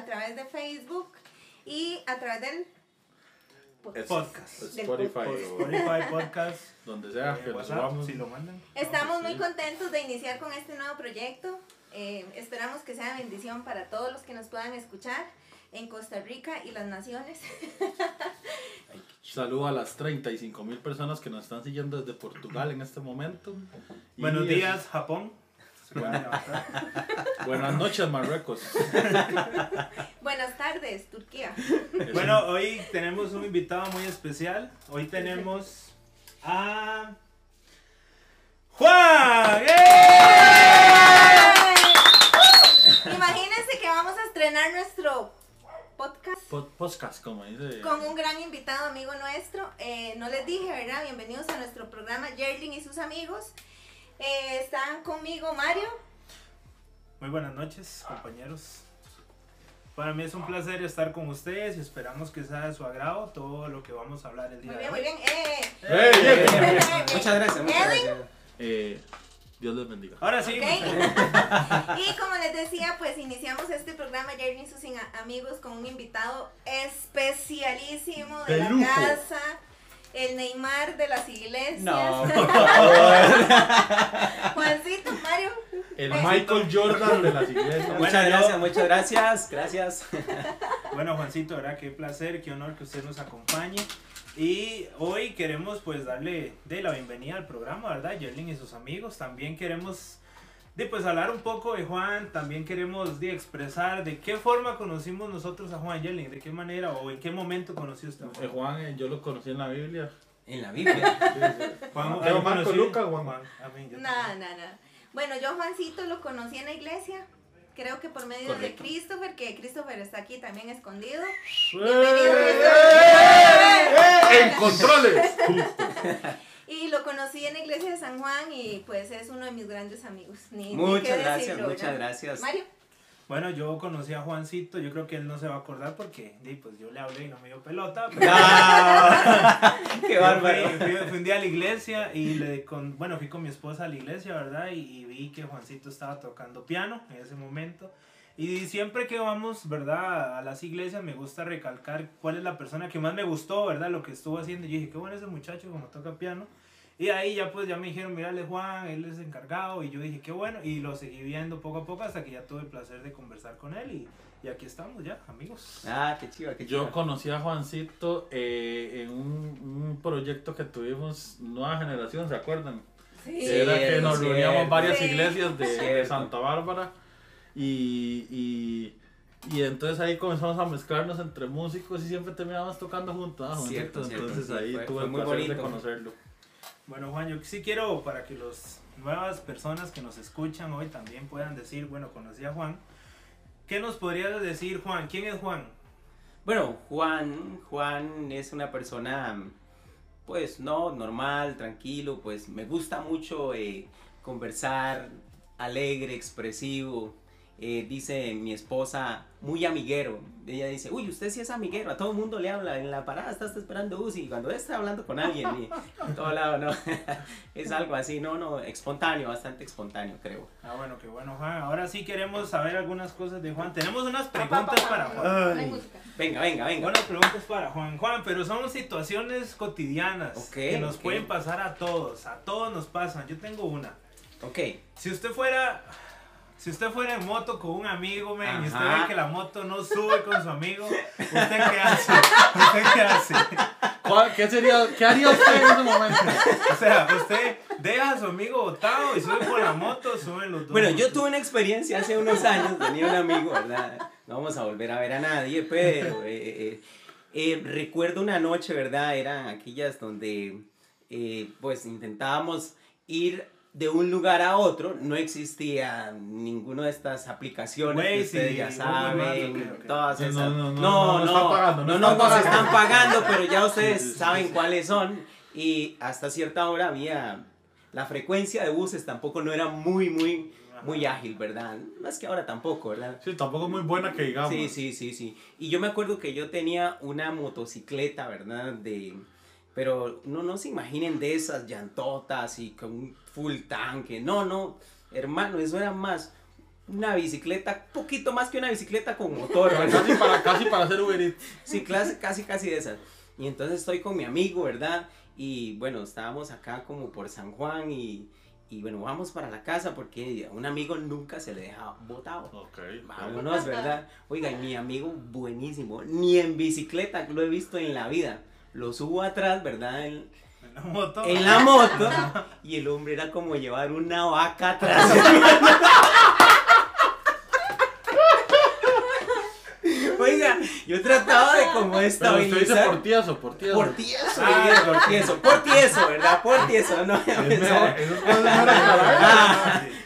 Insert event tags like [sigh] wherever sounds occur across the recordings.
a través de Facebook y a través del podcast. Spotify, Spotify, podcast. [laughs] Donde sea eh, que lo WhatsApp, subamos. si lo mandan. Estamos No, muy sí. contentos de iniciar con este nuevo proyecto. Eh, esperamos que sea bendición para todos los que nos puedan escuchar en Costa Rica y las naciones. [laughs] Saludo a las 35 mil personas que nos están siguiendo desde Portugal en este momento. Y Buenos es- días, Japón. [laughs] Buenas noches, Marruecos. [laughs] Buenas tardes, Turquía. Bueno, hoy tenemos un invitado muy especial. Hoy tenemos a Juan. ¡Eh! Imagínense que vamos a estrenar nuestro podcast podcast, como dice. con un gran invitado amigo nuestro. Eh, no les dije, ¿verdad? Bienvenidos a nuestro programa Yerling y sus amigos. Eh, están conmigo Mario. Muy buenas noches, compañeros. Para mí es un placer estar con ustedes y esperamos que sea de su agrado todo lo que vamos a hablar el día Muy de bien, hoy. muy bien. Eh, ¡Ey, ey! eh, [laughs] Muchas gracias, muchas gracias. Eh, Dios les bendiga. Ahora sí, Ok. [laughs] Y como les decía, pues iniciamos este programa Jerry y sus amigos con un invitado especialísimo de, De la lujo. casa, el Neymar de las iglesias. No, por [laughs] favor. [laughs] Juancito, Mario. El Michael Jordan de las iglesias. Bueno, Muchas yo- gracias, muchas gracias. Gracias. [laughs] Bueno, Juancito, ¿verdad? Qué placer, qué honor que usted nos acompañe. Y hoy queremos pues darle de la bienvenida al programa, ¿verdad? Yerling y sus amigos. También queremos de pues hablar un poco de Juan, también queremos de expresar de qué forma conocimos nosotros a Juan Yerling, de qué manera o en qué momento conoció usted a Eh, Juan. Juan, eh, yo lo conocí en la Biblia. En la Biblia. [laughs] Juan, Pero ¿ahí Marco, conocí? Luca, Juan. a mí, yo Nada, nada, nada. Bueno, yo Juancito lo conocí en la iglesia. Creo que por medio Correcto. de Christopher, que Christopher está aquí también escondido. ¡En controles! [laughs] Y lo conocí en la iglesia de San Juan y pues es uno de mis grandes amigos. Ni, Muchas gracias, decirlo, muchas gracias. Mario. Bueno, yo conocí a Juancito, yo creo que él no se va a acordar porque di, pues yo le hablé y no me dio pelota. pero- [laughs] Qué bárbaro. Fui, fui- fui un día a la iglesia y le con, bueno, fui con mi esposa a la iglesia, ¿verdad? Y, y vi que Juancito estaba tocando piano en ese momento. Y siempre que vamos, ¿verdad? A las iglesias me gusta recalcar cuál es la persona que más me gustó, ¿verdad? Lo que estuvo haciendo. Y yo dije, qué bueno ese muchacho como toca piano. Y ahí ya pues ya me dijeron, mírale Juan, él es encargado. Y yo dije, qué bueno. Y lo seguí viendo poco a poco hasta que ya tuve el placer de conversar con él. Y, y aquí estamos ya, amigos. Ah, qué chiva, qué chiva. Yo conocí a Juancito eh, en un, un proyecto que tuvimos, Nueva Generación, ¿se acuerdan? Sí. Era que nos reuníamos varias Sí. iglesias de, de. Santa Bárbara y, y, y entonces ahí comenzamos a mezclarnos entre músicos y siempre terminábamos tocando juntos. Cierto, entonces ahí fue- tuve fue el muy placer de bonito. conocerlo. Bueno, Juan, yo sí quiero para que las nuevas personas que nos escuchan hoy también puedan decir, bueno, conocí a Juan. ¿Qué nos podrías decir, Juan? ¿Quién es Juan? Bueno, Juan, Juan es una persona, pues, no, normal, tranquilo, pues, me gusta mucho eh, conversar, alegre, expresivo. Eh, dice mi esposa, muy amiguero. Ella dice, uy, usted sí es amiguero, a todo el mundo le habla, en la parada está, está esperando y cuando está hablando con alguien, y en todo lado, no, [laughs] es algo así, no, no, espontáneo, bastante espontáneo, creo. Ah, bueno, qué bueno, Juan. Ahora sí queremos saber algunas cosas de Juan. Tenemos unas preguntas para Juan. Venga, venga, venga. Buenas preguntas para Juan. Juan, pero son situaciones cotidianas Ok, que nos pueden pasar a todos. A todos nos pasan. Yo tengo una. Ok, Si usted fuera... Si usted fuera en moto con un amigo, men, y usted ve que la moto no sube con su amigo, ¿usted qué hace? ¿Usted qué hace? ¿Cuál- ¿Qué, sería, ¿Qué haría usted en ese momento? O sea, usted deja a su amigo botado y sube por la moto, suben los dos. Bueno, yo tuve una experiencia hace unos años, tenía un amigo, ¿verdad? No vamos a volver a ver a nadie, pero eh, eh, eh, recuerdo una noche, ¿verdad? Eran aquellas donde eh, pues intentábamos ir de un lugar a otro, no existía ninguna de estas aplicaciones que Waze ustedes y ya saben, todas No, esas. no, no, no, no, no están pagando, no no, no, nos están pagando, pero ya [laughs] ustedes Sí, sí, sí, saben sí. cuáles son y hasta cierta hora había la frecuencia de buses tampoco no era muy muy muy ágil, ¿verdad? Más que ahora tampoco, ¿verdad? Sí, tampoco es muy buena que digamos. Sí, sí, sí, sí. Y yo me acuerdo que yo tenía una motocicleta, ¿verdad? De pero no no se imaginen de esas llantotas y con un full tanque. No, no, hermano, eso era más una bicicleta, poquito más que una bicicleta con motor, [laughs] ¿verdad? Casi para, casi para hacer Uber Eats. Sí, casi, casi, casi de esas. Y entonces estoy con mi amigo, ¿verdad? Y bueno, estábamos acá como por San Juan y, y bueno, vamos para la casa porque a un amigo nunca se le deja botado. Ok. Vámonos, ¿verdad? Oiga, y mi amigo buenísimo, ni en bicicleta lo he visto en la vida. Lo subo atrás, ¿verdad? En, En la moto. en la moto y el hombre era como llevar una vaca atrás. Oiga, yo trataba de como Pero usted dice estabilizar. por tieso, por tieso. Por tieso, Ah. oiga, por tieso, por tieso, ¿verdad? Por tieso, no voy a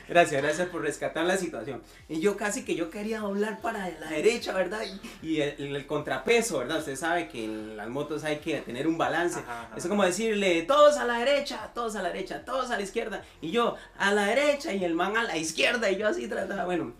Gracias, gracias por rescatar la situación. Y yo casi que yo quería doblar para la derecha, ¿verdad? Y, y el, el contrapeso, ¿verdad? Usted sabe que en las motos hay que tener un balance. Ajá, ajá. Es como decirle, todos a la derecha, todos a la derecha, todos a la izquierda. Y yo a la derecha y el man a la izquierda. Y yo así trataba, bueno.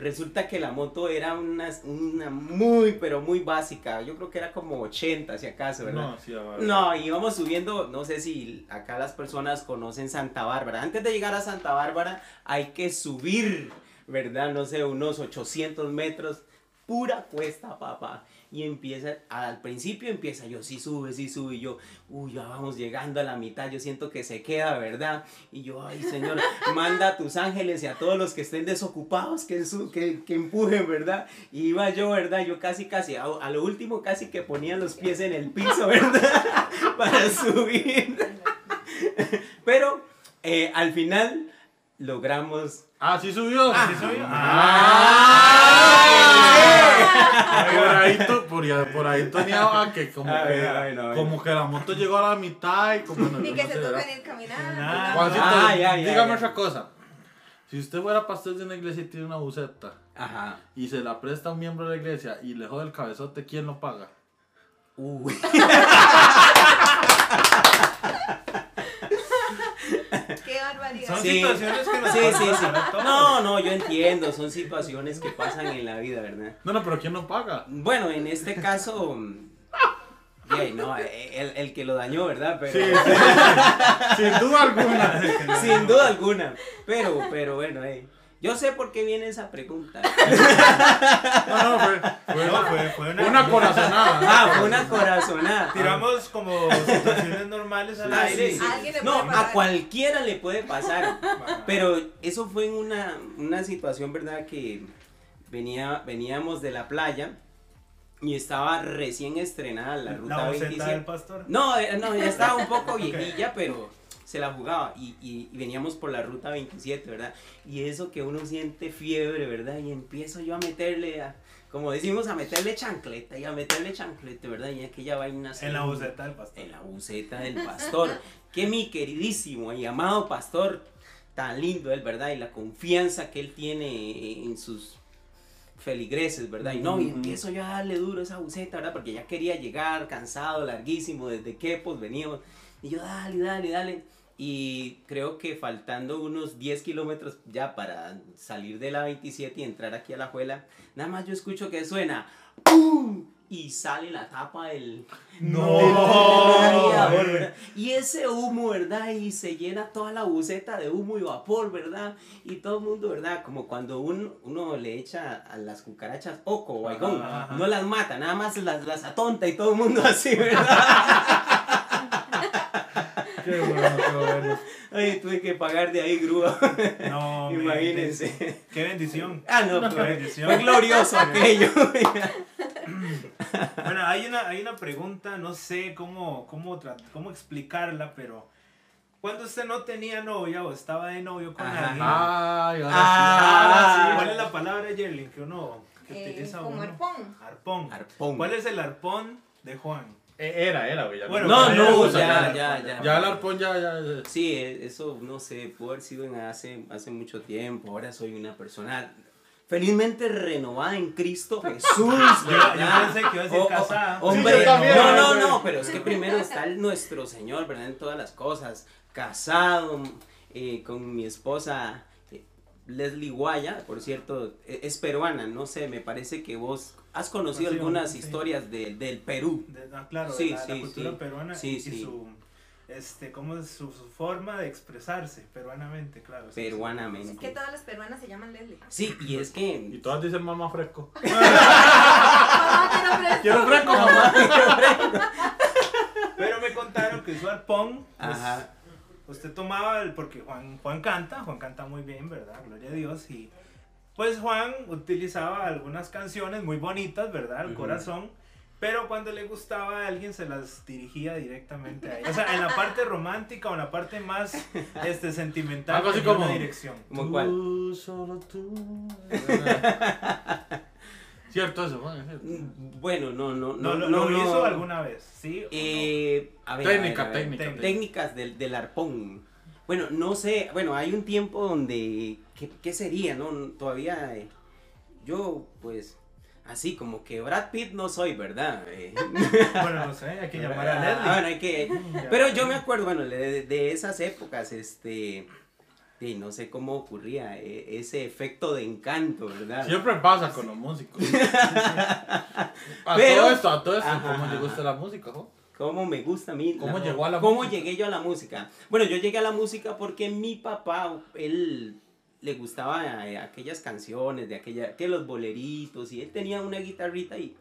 Resulta que la moto era una, una muy, pero muy básica. Yo creo que era como 80, si acaso, ¿verdad? No, sí, a ver. No, íbamos subiendo, no sé si acá las personas conocen Santa Bárbara. Antes de llegar a Santa Bárbara hay que subir, ¿verdad? No sé, unos 800 metros, pura cuesta, papá. Y empieza, al principio empieza yo, sí sube, sí sube, y yo, uy, ya vamos llegando a la mitad, yo siento que se queda, ¿verdad? Y yo, ay, Señor, [laughs] manda a tus ángeles y a todos los que estén desocupados que, su- que, que empujen, ¿verdad? Y iba yo, ¿verdad? Yo casi, casi, a, a lo último casi que ponía los pies en el piso, ¿verdad? [laughs] Para subir. [laughs] Pero eh, al final logramos... Ah, sí subió. ¿Sí soy yo? Ah, Por ahí, to- por, ahí- por ahí tenía que como, Ay, que ay, no, ay, como que la moto llegó a la mitad y como no, Ni que no se toca ni ir caminando. Nah. Juancito, Ah, ya, ya, dígame ya. otra cosa. Si usted fuera pastor de una iglesia y tiene una buceta Ajá. y se la presta a un miembro de la iglesia y le jode el cabezote, ¿quién lo paga? Uy. [laughs] Son Sí. situaciones que nos Sí, sí, sí. No, no, yo entiendo, son situaciones que pasan en la vida, ¿verdad? No, no, pero ¿quién lo paga? Bueno, en este caso, mm, yeah, no, el, el que lo dañó, ¿verdad? Pero, Sí, sí, sí. [laughs] Sin duda alguna. Sin duda alguna. Pero, pero bueno, eh, yo sé por qué viene esa pregunta. [laughs] No, no, fue, fue, No, fue, fue una, una corazonada. Ah, fue una corazonada. Tiramos como situaciones normales al Ah, aire. sí, sí. No, a cualquiera le puede pasar. Pero eso fue en una, una situación, ¿verdad? Que venía, veníamos de la playa y estaba recién estrenada la ruta La boceta 27. del pastor. No, eh, no, ya estaba un poco [laughs] viejilla, pero se la jugaba y, y- y veníamos por la ruta 27, ¿verdad? Y eso que uno siente fiebre, ¿verdad? Y empiezo yo a meterle, a- como decimos, a meterle chancleta y a meterle chancleta, ¿verdad? Y aquella vaina En la boceta del pastor. en la buceta del pastor. que mi queridísimo y amado pastor, tan lindo él, ¿verdad? Y la confianza que él tiene en sus feligreses, ¿verdad? Y no, y empiezo yo a darle duro a esa buceta, ¿verdad? Porque ya quería llegar, cansado, larguísimo, desde que pues veníamos. Y yo, dale, dale, dale. Y creo que faltando unos 10 kilómetros ya para salir de la 27 y entrar aquí a la juela, nada más yo escucho que suena ¡Pum! Y sale la tapa del, No. Y ese humo, ¿verdad? Y se llena toda la buceta de humo y vapor, ¿verdad? Y todo el mundo, ¿verdad? Como cuando un- uno le echa a las cucarachas oco ajá. no las mata, nada más las, las atonta y todo el mundo así, ¿verdad? [laughs] Qué bueno, qué bueno. Ay, tuve que pagar de ahí grúa, No, imagínense. Qué bendición. Ah, no, Qué fue, bendición. fue glorioso aquello. [laughs] Bueno, hay una, hay una pregunta, no sé cómo, cómo, cómo explicarla, pero cuando usted no tenía novia o estaba de novio con Ajá. alguien, Ay, ahora Ah, ¿cuál es la palabra, Yerlin, que uno que Eh, utiliza como uno? arpón. Arpón. Arpón. ¿Cuál es el arpón de Juan? Eh, Era, era, güey. Bueno, No, no, ya, ya, ya, ya. Ya el arpón ya, ya. ya. Sí, e- eso no sé, pudo haber sido en hace, hace mucho tiempo. Ahora soy una persona felizmente renovada en Cristo [laughs] Jesús. Yo, pensé que iba a decir casada. hombre, Sí, yo también, no, no, no, pero es que [laughs] primero está el nuestro Señor, ¿verdad? En todas las cosas. Casado eh, con mi esposa eh, Leslie Guaya, por cierto, e- es peruana, no sé, me parece que vos has conocido algunas sí. historias de- del Perú. De- ah, claro, Sí, de la, la sí, cultura sí. peruana Sí, y, y sí. su este, ¿cómo es su, su forma de expresarse? Peruanamente, claro. sí, sí. Es Peruanamente. que todas las peruanas se llaman Leslie. Sí, y es Y que... todas dicen mamá fresco. [laughs] Mamá, quiero fresco. Quiero fresco, mamá. [laughs] Pero me contaron que su arpón, pues, Ajá. usted tomaba, el, porque Juan, Juan canta, Juan canta muy bien, ¿verdad? Gloria a Dios. Y pues Juan utilizaba algunas canciones muy bonitas, ¿verdad? El corazón. Pero cuando le gustaba a alguien se las dirigía directamente a ella. O sea, en la parte romántica o en la parte más este, sentimental. Algo así una como- dirección. ¿Cómo cuál? Tú, solo tú. [laughs] Cierto eso, cierto. Mm, Bueno, no, no, ¿No, no. lo, lo no, hizo no. alguna vez? ¿Sí? Eh, a ver, Técnica, a ver, a ver. técnica, técnica. Técnicas del, del arpón. Bueno, no sé, bueno, hay un tiempo donde, ¿qué, qué sería, no? Todavía, eh, yo, pues, así como que Brad Pitt no soy, ¿verdad? Eh, no? [laughs] Bueno, no sé, hay que llamar a ah, Leslie. bueno, hay que, Ya. pero yo me acuerdo, bueno, de, de esas épocas, este, y no sé cómo ocurría eh, ese efecto de encanto, ¿verdad? Siempre pasa con los músicos. [laughs] A Pero- todo esto, a todo esto, Ajá, ¿cómo ajá. llegó usted a la música, jo? ¿Cómo me gusta a mí? ¿Cómo llegó a la ¿Cómo llegué yo a la música? Bueno, yo llegué a la música porque mi papá, él le gustaba eh, aquellas canciones de aquella, que los boleritos, y él tenía una guitarrita y,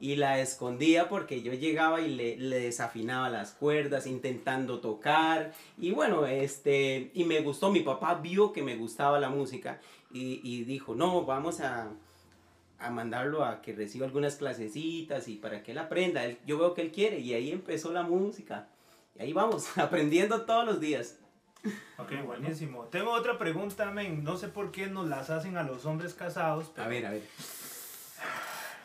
y la escondía porque yo llegaba y le, le desafinaba las cuerdas intentando tocar, y bueno, este, y me gustó, mi papá vio que me gustaba la música y, y dijo, no, vamos a, a mandarlo a que reciba algunas clasecitas y para que él aprenda. Él- yo veo que él quiere y ahí empezó la música. Y ahí vamos, [laughs] aprendiendo todos los días. Ok, buenísimo. Tengo otra pregunta, men. No sé por qué nos las hacen a los hombres casados. Pero, A ver, a ver.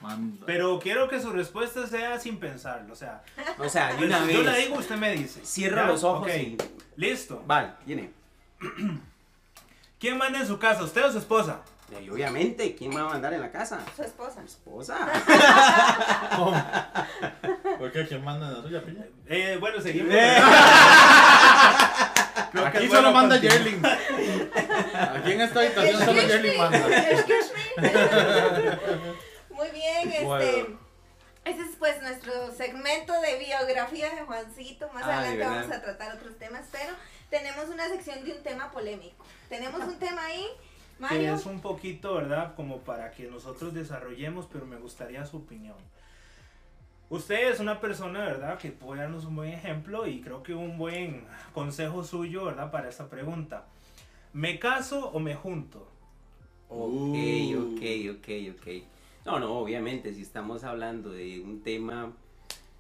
Manda. Pero quiero que su respuesta sea sin pensarlo. O sea, O sea, de una yo la vez. digo, usted me dice. Cierra ¿Ya? los ojos Ok, y. Listo. Vale, viene. [clears throat] ¿Quién manda en su casa, usted o su esposa? Y obviamente, ¿quién me va a mandar en la casa? Su esposa. Mi esposa. [laughs] ¿Por qué? ¿Quién manda en la suya, piña? Eh, bueno, seguimos. Eh. [laughs] Creo Aquí solo bueno manda. Yerling. Aquí en esta habitación solo me, manda. excuse me. [laughs] Muy bien, este. Bueno. Ese es pues nuestro segmento de biografía de Juancito. Más Ay, adelante ¿verdad? vamos a tratar otros temas, pero tenemos una sección de un tema polémico. Tenemos un tema ahí, Que es un poquito, ¿verdad? Como para que nosotros desarrollemos, pero me gustaría su opinión. Usted es una persona, ¿verdad? Que puede darnos un buen ejemplo y creo que un buen consejo suyo, ¿verdad? Para esta pregunta. ¿Me caso o me junto? Ok, Uh. ok, ok, ok. No, no, obviamente, si estamos hablando de un tema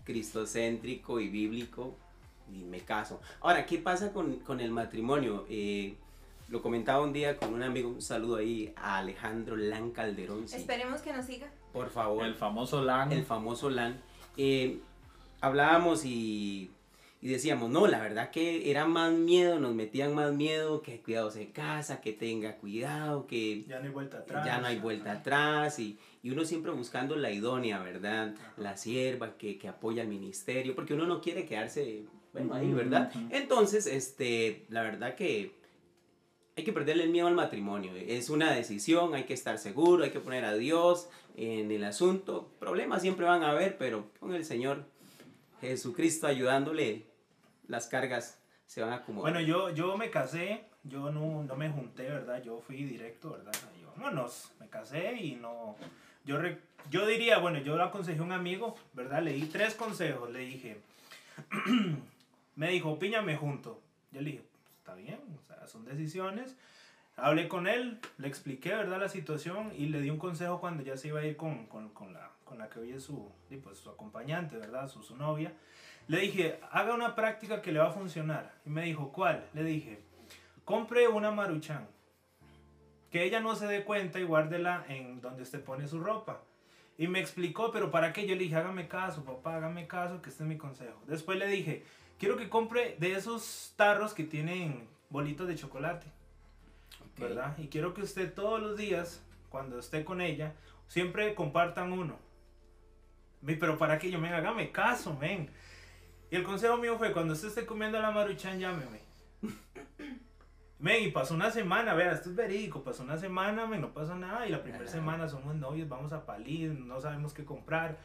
cristocéntrico y bíblico, y me caso. Ahora, ¿qué pasa con, con el matrimonio? Eh, lo comentaba un día con un amigo, un saludo ahí a Alejandro Lan Calderón. sí. Esperemos que nos siga. Por favor. El famoso LAN. el famoso LAN, eh, hablábamos y, y decíamos, no, la verdad que era más miedo, nos metían más miedo, que cuidado se casa, que tenga cuidado, que Ya no hay vuelta atrás. ya no hay vuelta atrás y, y uno siempre buscando la idónea, ¿verdad? La sierva que, que apoya al ministerio, porque uno no quiere quedarse, bueno, ahí, ¿verdad? Entonces, este, la verdad que hay que perderle el miedo al matrimonio. Es una decisión, hay que estar seguro, hay que poner a Dios en el asunto. Problemas siempre van a haber, pero con el Señor Jesucristo ayudándole, las cargas se van a acomodar. Bueno, yo, yo me casé, yo no, no me junté, ¿verdad? Yo fui directo, ¿verdad? Yo, vámonos, me casé y no... Yo, yo diría, bueno, yo le aconsejé a un amigo, ¿verdad? Le di tres consejos, le dije, [clears throat] me dijo, piña, me junto. Yo le dije, está bien, o sea, son decisiones. Hablé con él, le expliqué, ¿verdad? La situación y le di un consejo cuando ya se iba a ir con, con, con la, con la que hoy es su, pues, su acompañante, ¿verdad? Su, su novia. Le dije, haga una práctica que le va a funcionar. Y me dijo, ¿cuál? Le dije, compre una maruchan. Que ella no se dé cuenta y guárdela en donde usted pone su ropa. Y me explicó, pero ¿para qué? Yo le dije, hágame caso, papá, hágame caso, que este es mi consejo. Después le dije, quiero que compre de esos tarros que tienen bolitos de chocolate. ¿verdad? Y quiero que usted todos los días, cuando esté con ella, siempre compartan uno. Pero para que yo me hágame caso, men. Y el consejo mío fue, cuando usted esté comiendo la maruchan, llámeme. Men, y pasó una semana, vea, esto es verídico, pasó una semana, men, no pasó nada, y la primera semana somos novios, vamos a Palí, no sabemos qué comprar.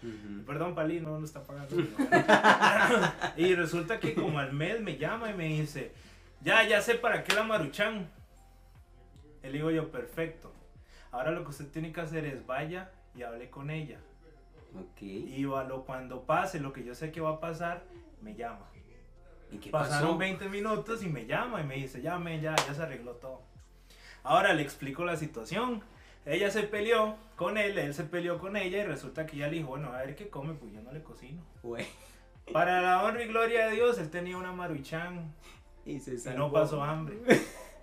Perdón, Palí, no nos está pagando. [laughs] [laughs] y resulta que como al mes me llama y me dice, ya, ya sé para qué la maruchan. Le digo yo, perfecto. Ahora lo que usted tiene que hacer es vaya y hable con ella. Ok. Y cuando pase lo que yo sé que va a pasar, me llama. ¿Y qué Pasaron pasó? 20 minutos y me llama y me dice, llame, ya, ya se arregló todo. Ahora le explico la situación. Ella se peleó con él, él se peleó con ella y resulta que ella le dijo, bueno, a ver qué come, pues yo no le cocino. Güey. Para la honra y gloria de Dios, él tenía una maruchan Y se y no pasó hambre.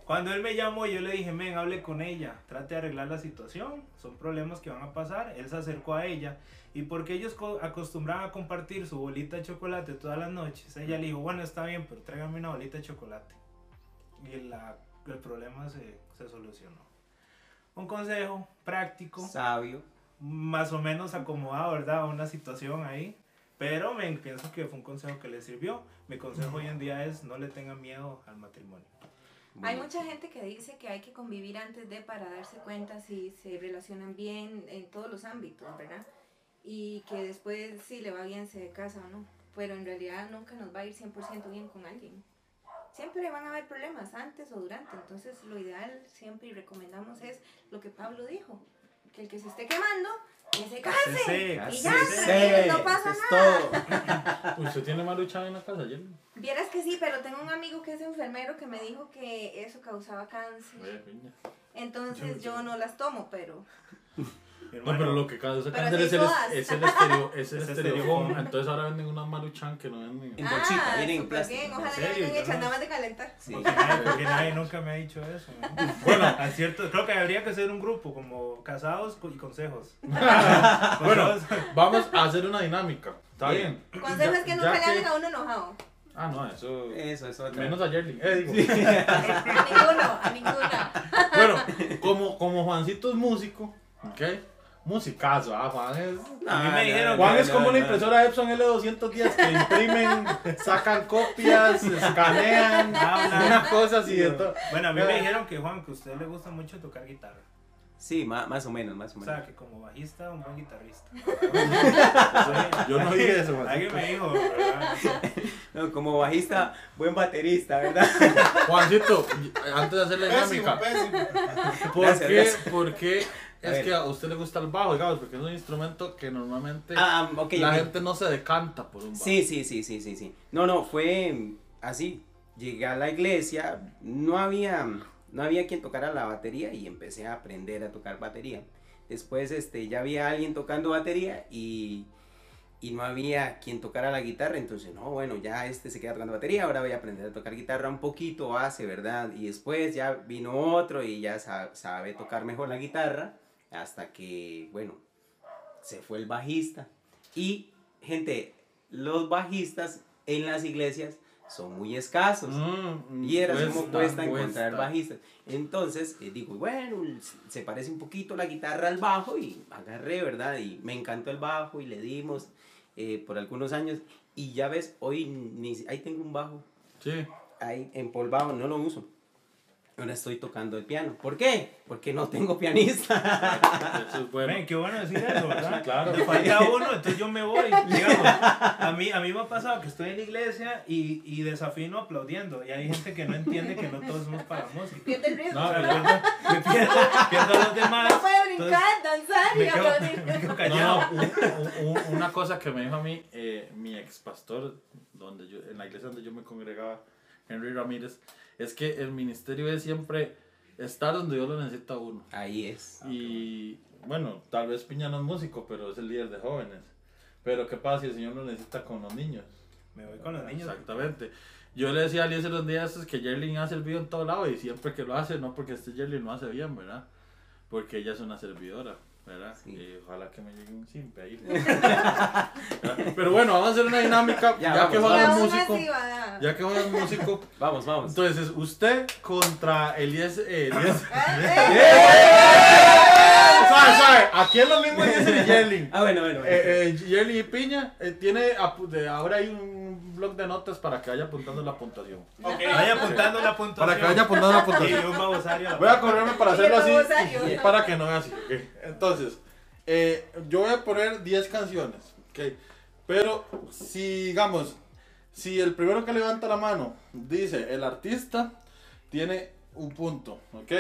Cuando él me llamó, yo le dije, men, hable con ella, trate de arreglar la situación, son problemas que van a pasar. Él se acercó a ella y porque ellos co- acostumbraban a compartir su bolita de chocolate todas las noches, ella le dijo, bueno, está bien, pero tráigame una bolita de chocolate. Y la- el problema se, se solucionó. Un consejo práctico, Sabio. más o menos acomodado, ¿verdad? A una situación ahí. Pero me pienso que fue un consejo que le sirvió. Mi consejo hoy en día es no le tengan miedo al matrimonio. Hay mucha gente que dice que hay que convivir antes de para darse cuenta si se relacionan bien en todos los ámbitos, ¿verdad? Y que después si le va bien se casa o no. Pero en realidad nunca nos va a ir 100% bien con alguien. Siempre van a haber problemas antes o durante. Entonces lo ideal siempre y recomendamos es lo que Pablo dijo. Que el que se esté quemando, que se case. Cásese, Y ya, tranquilos, no pasa nada. [laughs] ¿Usted tiene maruchan en la casa, Jenny? Vieras que sí, pero tengo un amigo que es enfermero que me dijo que eso causaba cáncer. Entonces yo no las tomo, pero Mi No, hermano, pero lo que cáncer sí es el, es el estereo, es el [laughs] Es estereofón. estereofón. Entonces ahora venden unas maruchan que no venden. En bolsita, vienen en plástico. bien, ojalá ¿En ya serio? vengan hechas no- nada más de calentar. Sí. Porque nadie, [laughs] porque nadie nunca me ha dicho eso. ¿no? [laughs] Bueno, a cierto, creo que habría que ser un grupo como casados y consejos. Bueno, Consejos. vamos a hacer una dinámica. ¿Está bien? Consejo Ya- es que nunca le que- hagan a uno enojado. Ah, no, eso. Eso es otra. Menos a Yerling. Eh, digo. A ninguno, a ninguna. Bueno, como, como Juancito es músico, ¿ok? Musicazo, ah, Juan es. A mí me No, dijeron no, Juan que- es como no, una no. impresora Epson L210 que imprimen, [laughs] sacan copias, escanean, Hablan. unas cosas y de todo. Bueno, a mí me dijeron que Juan, que a usted le gusta mucho tocar guitarra. Sí, ma- más o menos, más o O menos. sea, que como bajista, un buen guitarrista. Yo no dije eso, Alguien Juancito. me dijo, ¿verdad? No, como bajista, buen baterista, ¿verdad? Juancito, antes de hacer la dinámica, ¿por Gracias, qué, gracias. por qué es ver. que a usted le gusta el bajo, digamos? Porque es un instrumento que normalmente Ah, la gente no se decanta por un bajo. Sí, sí, sí, sí, sí, sí. No, no, fue así. Llegué a la iglesia, no había, no había quien tocara la batería y empecé a aprender a tocar batería. Después, este, ya había alguien tocando batería y, y no había quien tocara la guitarra, entonces, no, bueno, ya este se queda tocando batería, ahora voy a aprender a tocar guitarra un poquito, base, ¿verdad? Y después ya vino otro y ya sa- sabe tocar mejor la guitarra, hasta que, bueno, se fue el bajista. Y, gente, los bajistas en las iglesias son muy escasos. Mm, Y era cuesta, como cuesta encontrar cuesta. bajistas. Entonces, eh, digo, bueno, se parece un poquito la guitarra al bajo y agarré, ¿verdad? Y me encantó el bajo y le dimos eh, por algunos años. Y ya ves, hoy ni, ahí tengo un bajo, Sí. ahí empolvado, no lo uso. Ahora estoy tocando el piano. ¿Por qué? Porque no tengo pianista. Eso es bueno. Ven, qué bueno decir eso, ¿verdad? Claro. Me falta uno, entonces yo me voy. Digamos, a mí, a mí me ha pasado que estoy en la iglesia y, y desafino aplaudiendo. Y hay gente que no entiende que no todos somos para música. Pierde el ritmo. No, pero- yo me pierdo, pierdo a los demás. No puede entonces brincar, danzar y me quedo, aplaudir. me quedo No, callado. no, un- un- un- una cosa que me dijo a mí eh, mi ex pastor, donde yo, en la iglesia donde yo me congregaba, Henry Ramírez, es que el ministerio es siempre estar donde Dios lo necesita a uno. Ahí es. Y bueno, tal vez Piña no es músico, pero es el líder de jóvenes. Pero ¿qué pasa si el Señor lo necesita con los niños? Me voy con los niños. Exactamente. Yo le decía a Eliezer los días estos que Jerlin ha servido en todo lado y siempre que lo hace, no porque este Jerlin lo hace bien, ¿verdad? Porque ella es una servidora, ¿verdad? Sí. Y ojalá que me llegue un simple ahí. [laughs] Pero bueno, vamos a hacer una dinámica, ya, Ya, que vamos. Juan es aún músico. ya que Juan es músico, Vamos, vamos. entonces usted contra Elías. [laughs] Eh, Elías. ¿Sabe, sabe? Aquí es lo mismo Elías y Yerling. Ah, bueno, bueno. bueno. Eh, eh, Yerling y Piña eh, tiene. apu- de- ahora hay un blog de notas para que vaya apuntando la puntuación. Vaya apuntando la puntuación. Para que vaya apuntando la Y puntuación. un Voy a correrme para hacerlo así y para que no vea así. ok. Entonces, eh, yo voy a poner 10 canciones. ok. Pero si, digamos, si el primero que levanta la mano dice el artista, tiene un punto. ¿ok?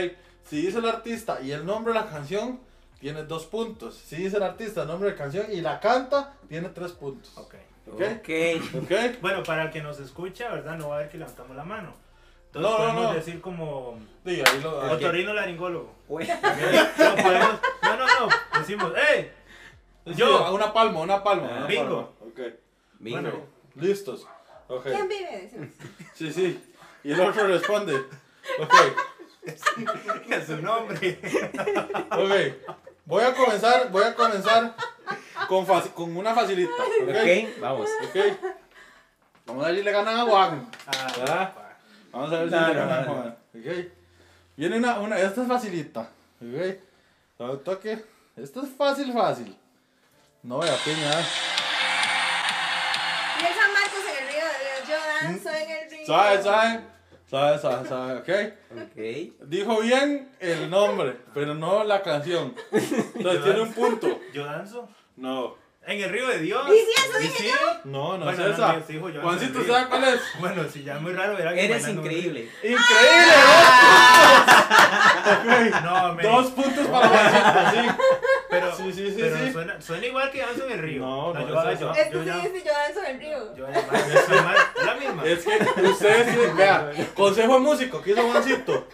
Si dice el artista y el nombre de la canción, tiene dos puntos. Si dice el artista, el nombre de la canción y la canta, tiene tres puntos. Ok. ¿Ok? Ok. ¿Ok? Bueno, para el que nos escucha, ¿verdad? No va a ver que levantamos la mano. Entonces No, podemos no. decir como Diga, ahí lo- otorrino laringólogo. Bueno. No, podemos, no, no, no. Decimos, ¡hey! Sí, Yo. una palma, una palma. Ah, una bingo. palma. Ok. Bingo. Bueno. Listos. Ok. ¿Quién vive? Decimos. Sí, sí. Y el otro responde. Ok, [laughs] Es su nombre. ok. Voy a comenzar, voy a comenzar con, faci- con una facilita. Ok, Ok, vamos. ok. Vamos a ver si le ganan a Juan. Ah. Vamos a ver si No, le no, ganan a no. Juan. Ok. Viene una, una, esta es facilita. Ok. Todo toque. Esto es fácil, fácil. No voy a piña. Y el San Marcos en el río de Dios. Yo danzo en el río. Sabe, sabe. Sabe, sabe, sabe. Ok. Ok. Dijo bien el nombre, pero no la canción. Entonces tiene un punto. ¿Yo danzo? No. En el río de Dios. ¿Y si eso ¿Y dije sí? No, no Bueno, es no, esa. no, sí, hijo, yo Juancito, entendí. ¿sabe cuál es? [laughs] Bueno, si ya es muy raro ver a alguien Eres bailando en el río. increíble. ¡Increíble! [laughs] Ok. No, me. Dos puntos para Juancito, sí. Pero, Sí, sí, sí, pero sí. Suena, suena igual que danzo en el río. No, no, yo, es yo, esa. Es que yo sí dice yo danzo en el río. yo yo soy mal- es la misma. Es que ustedes, sí, vea, [laughs] consejo de músico, ¿qué hizo Juancito?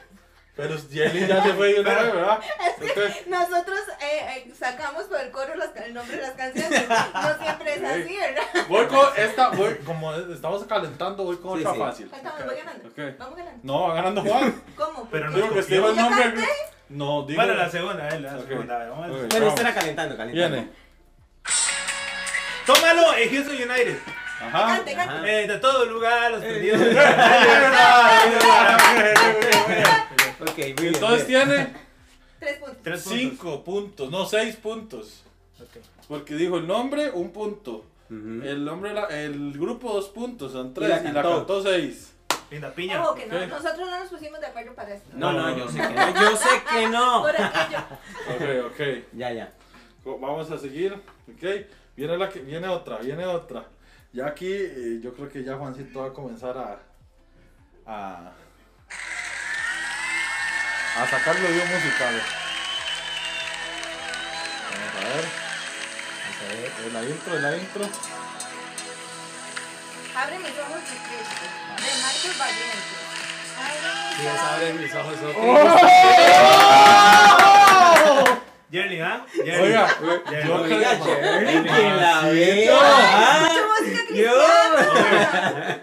Pero Jelly ya se fue de una vez, ¿verdad? [laughs] Ok. Nosotros eh, eh, sacamos por el coro las, el nombre de las canciones. No siempre es así, ¿verdad? Voy con esta, voy, como estamos calentando, voy con Sí, otra sí. fácil. Faltamos, voy ganando. Ok. Vamos ganando. No, va ganando Juan. ¿Cómo? Pero no Digo que escriba el ¿Yo nombre. canté? No, digo. Bueno, la segunda, eh, la Ok. segunda. a ver, Vamos a ver. Ok. Bueno, Vamos. estará calentando, calentando. Viene. Tómalo en Houston United. Ajá. Cante, cante. Ajá. Eh, de todo lugar, los prendidos. [laughs] Ok, muy bien. Entonces bien. tiene [laughs] Tres puntos. Tres puntos. 5 puntos, no 6 puntos. Porque dijo el nombre, un punto. El nombre, la- el grupo, dos puntos, son Y tres. Y la cantó. cantó seis. Linda piña. Ojo que no, nosotros no nos pusimos de acuerdo para esto. No, no, yo sé que no. Yo sé que no. [laughs] Por aquello. Ok, ok. Ya, ya. Vamos a seguir. Ok. Viene, la que, viene otra, viene otra. Ya aquí, eh, yo creo que ya Juancito va a comenzar a. a. a sacar los videos musicales. Vamos a ver. Vamos a ver. Es la intro, es la intro. Abre mis ojos y Cristo. De Marcos Valiente. Abre mis ojos. mis ojos. ok. Jerry, ¿ah? Oiga, yo que la veo. ¿ah? Mucha música Yo. cristiana.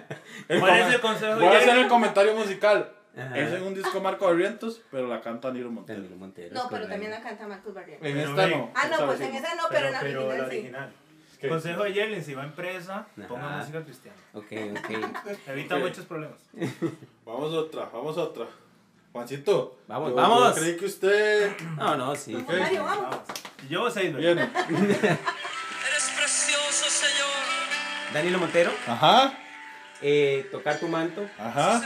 El ¿Cuál es come- el consejo de Voy a hacer el comentario musical. Ajá. Es en un disco Marco de Vientos, pero la canta Niro Montero. Danilo Montero, No, es pero correcto. también la canta Marcos Barrientos. En Pero esta ven. no. Ah, no, pues en esa no, pero en la pero original la sí. Consejo de Jerry, si va a empresa, ponga Ajá. música cristiana. Ok, ok. [laughs] Evita Ok. muchos problemas. [laughs] Vamos otra, vamos otra. Juancito. Vamos, yo- vamos. Yo creí que usted. No, no, sí. Mario, vamos. Vamos. Llevo seis. Viene. Eres precioso, Señor. Danilo Montero, Ajá, eh, tocar tu manto. ajá.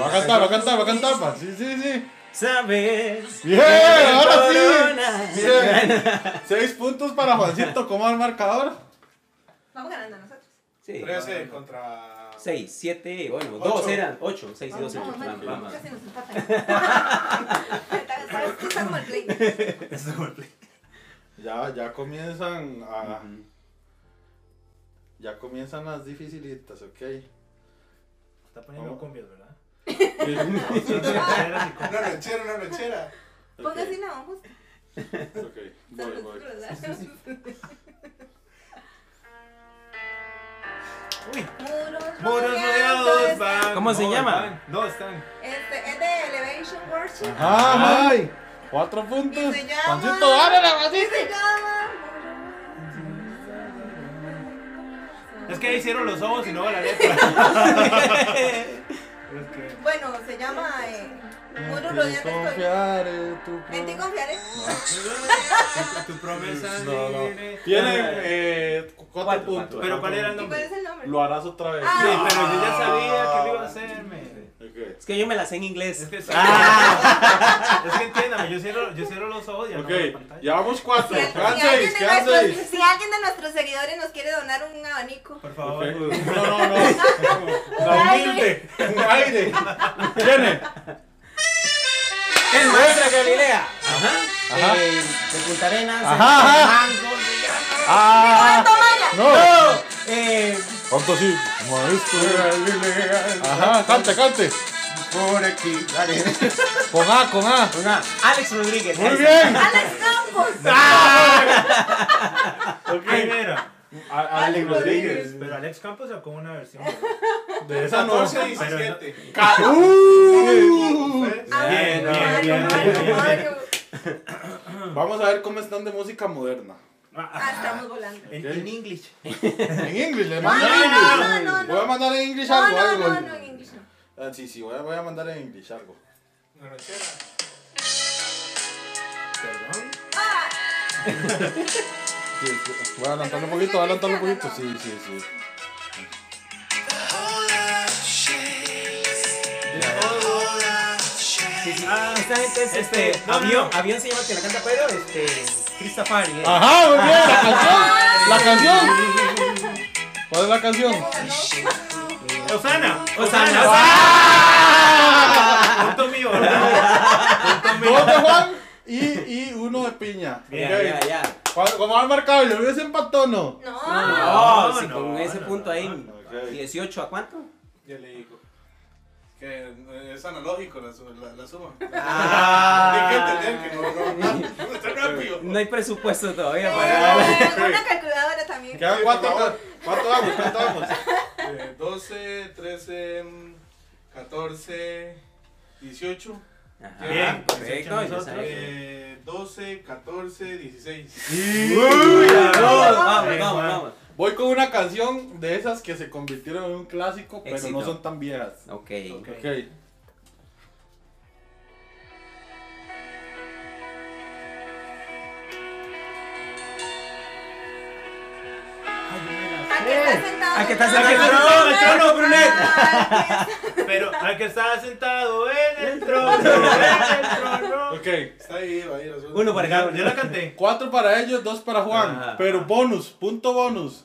Va a cantar, va a cantar, va a cantar. pa. Sí, sí, sí. Sabes. Bien, ahora sí. Bien. [laughs] Seis puntos para Juancito. ¿Cómo va el marcador? Vamos ganando nosotros. Sí. 13 contra. 6, 7, bueno, Ocho. 2 eran 8, 6 y 2, Vamos, 8. vamos, Vamos, Mario. vamos. Casi nos empatan. [laughs] Está- está- está como el play. Eso es un play. Ya, ya comienzan a. Ujú. Ya comienzan las dificilitas, ok. Está poniendo Vamos. cumbias, ¿verdad? [laughs] Una ranchera, una ranchera. Ponga así la vamos. Ok, voy, [laughs] voy. [laughs] Uy. Muros Muros rodeados van. ¿Cómo se No, llama? No, están. Este es de Elevation Worship. Ajá, ay. Cuatro puntos. Y se llama- llama Es que ahí hicieron los ojos y no la letra. Bueno, se llama eh, Muro rodeante estoy. Confiaré tu En ti pro- confiaré. [laughs] Tu, tu promesa. No, no. Tienen eh, cuatro Cuatro, puntos. Pero ¿cuál era el ¿Y cuál nombre? es el nombre? Lo harás otra vez. Ah. Sí, pero yo ya sabía que lo iba a hacer, me. Ok. Es que yo me la sé en inglés. Es que sí. Ah. Es que entiéndame, yo cierro, yo cierro los ojos y ya no veo Ok, pantalla. llevamos cuatro. Si, Quedan si alguien seis, de quedan nuestros, seis. si alguien de nuestros seguidores nos quiere donar un abanico, Por favor. Ok. No, no, no. [laughs] La humilde. Un aire. Tiene. El maestro de Galilea. Ajá. Eh, de Punta Arenas. Ajá, Ah. No. Eh, ¿Cuánto sí? Maestro de Galilea. Ajá, cante, cante. por aquí. Dale. Con A, con A. Una, Alex Rodríguez. Muy bien. Alex Campos. ¿Quién era? A- Alex Rodríguez. Pero Alex Campos sacó una versión. De esa no. 14, 17. Ca- Uh. Ah, Bien, bien, bien. Vamos a ver cómo están de música moderna. Ah, estamos volando. En, en English. [laughs] En inglés, le No, mando no, en no, inglés. no, no, no. Voy a mandar en inglés No, algo, no, algo. no, no, en inglés no. Ah, sí, sí, voy a, voy a mandar en inglés algo. [laughs] Perdón. Ah, [laughs] Sí, sí. Voy a adelantarlo un poquito, voy a adelantarlo un poquito. Sí, sí, sí. Ah, Esta gente es este, Este, no, no, avión, avión se llama que la canta pero este Christopher. ¿eh? Ajá, muy bien, la canción. La canción. ¿Cuál es la canción? Osana. Osana. Punto mío, ¿verdad? Punto mío. Dos de Juan y, y uno de Piña. Bien, Ya, Ok. ya, ya. ¿Cuál- ¿Cómo han marcado? ¿Yo hubiese empatado o no? no. No, No, si no, con no, ese no, punto no, ahí, no. Ok. 18 a cuánto? Ya le digo. Que es analógico la, la, la suma. Ah. [laughs] Hay que entender que no, no, no, está rápido. No hay presupuesto todavía Eh, para. Una calculadora también. ¿Quedan cuánto? ¿Cuánto vamos? ¿Cuánto vamos? [laughs] Eh, 12, 13, mm, 14, 18, Ajá, Bien, perfecto. nosotros. sabes. eh, 12, 14, 16. Uy, vamos, vamos, vamos, vamos. Voy con una canción de esas que se convirtieron en un clásico, pero Éxito. no son tan viejas. Ok. Ok. Ok. ¿A qué está sentado? ¿A qué está el sentado? trono? El trono, Brunet. Ah, Pero al que estaba sentado en el trono, en el trono. Ok. Está ahí, va a ir. azul. Uno para cada uno. Yo la canté. Cuatro para ellos, dos para Juan. Ajá. Pero bonus, punto bonus.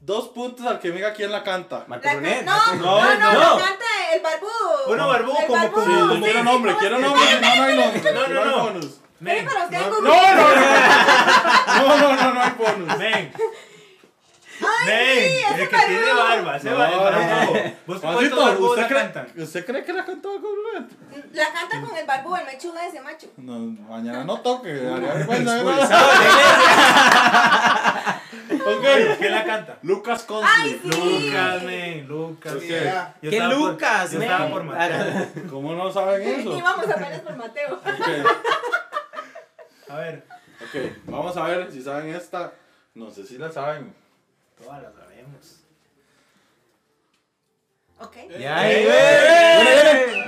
Dos puntos al que me diga quién la canta. Marco La- Brunet. No, no, no, canta el barbudo. Uno barbudo El como- quiero sí, nombre, ¿cómo quiero nombre. No, no hay nombre. No, no, hay no. bonus. Men, en No, no, no. No, no, no, no hay bonus. men, Ay, sí, ese el que tiene barbudo. barba, ese No, va- el no. barbudo. ¿Vos cuántos barbudos ¿usted la cree, cantan? ¿usted cree que la cantó con Brunet? La canta con el barbudo, el mechudo de ese macho. No, mañana no toque. [laughs] [laughs] Ok. ¿Quién la canta? Lucas Ay, Consley. sí. Lucas, men, Lucas. Ok. Ya. Yo ¿Qué estaba por- Lucas, Yo estaba por matar. [laughs] ¿Cómo no saben eso? Y vamos apenas por Mateo. Ok. A ver, Ok, vamos a ver si saben esta. No sé si la saben. Todas las sabemos. Ok. Ya, ahí, [laughs] ¡Eh!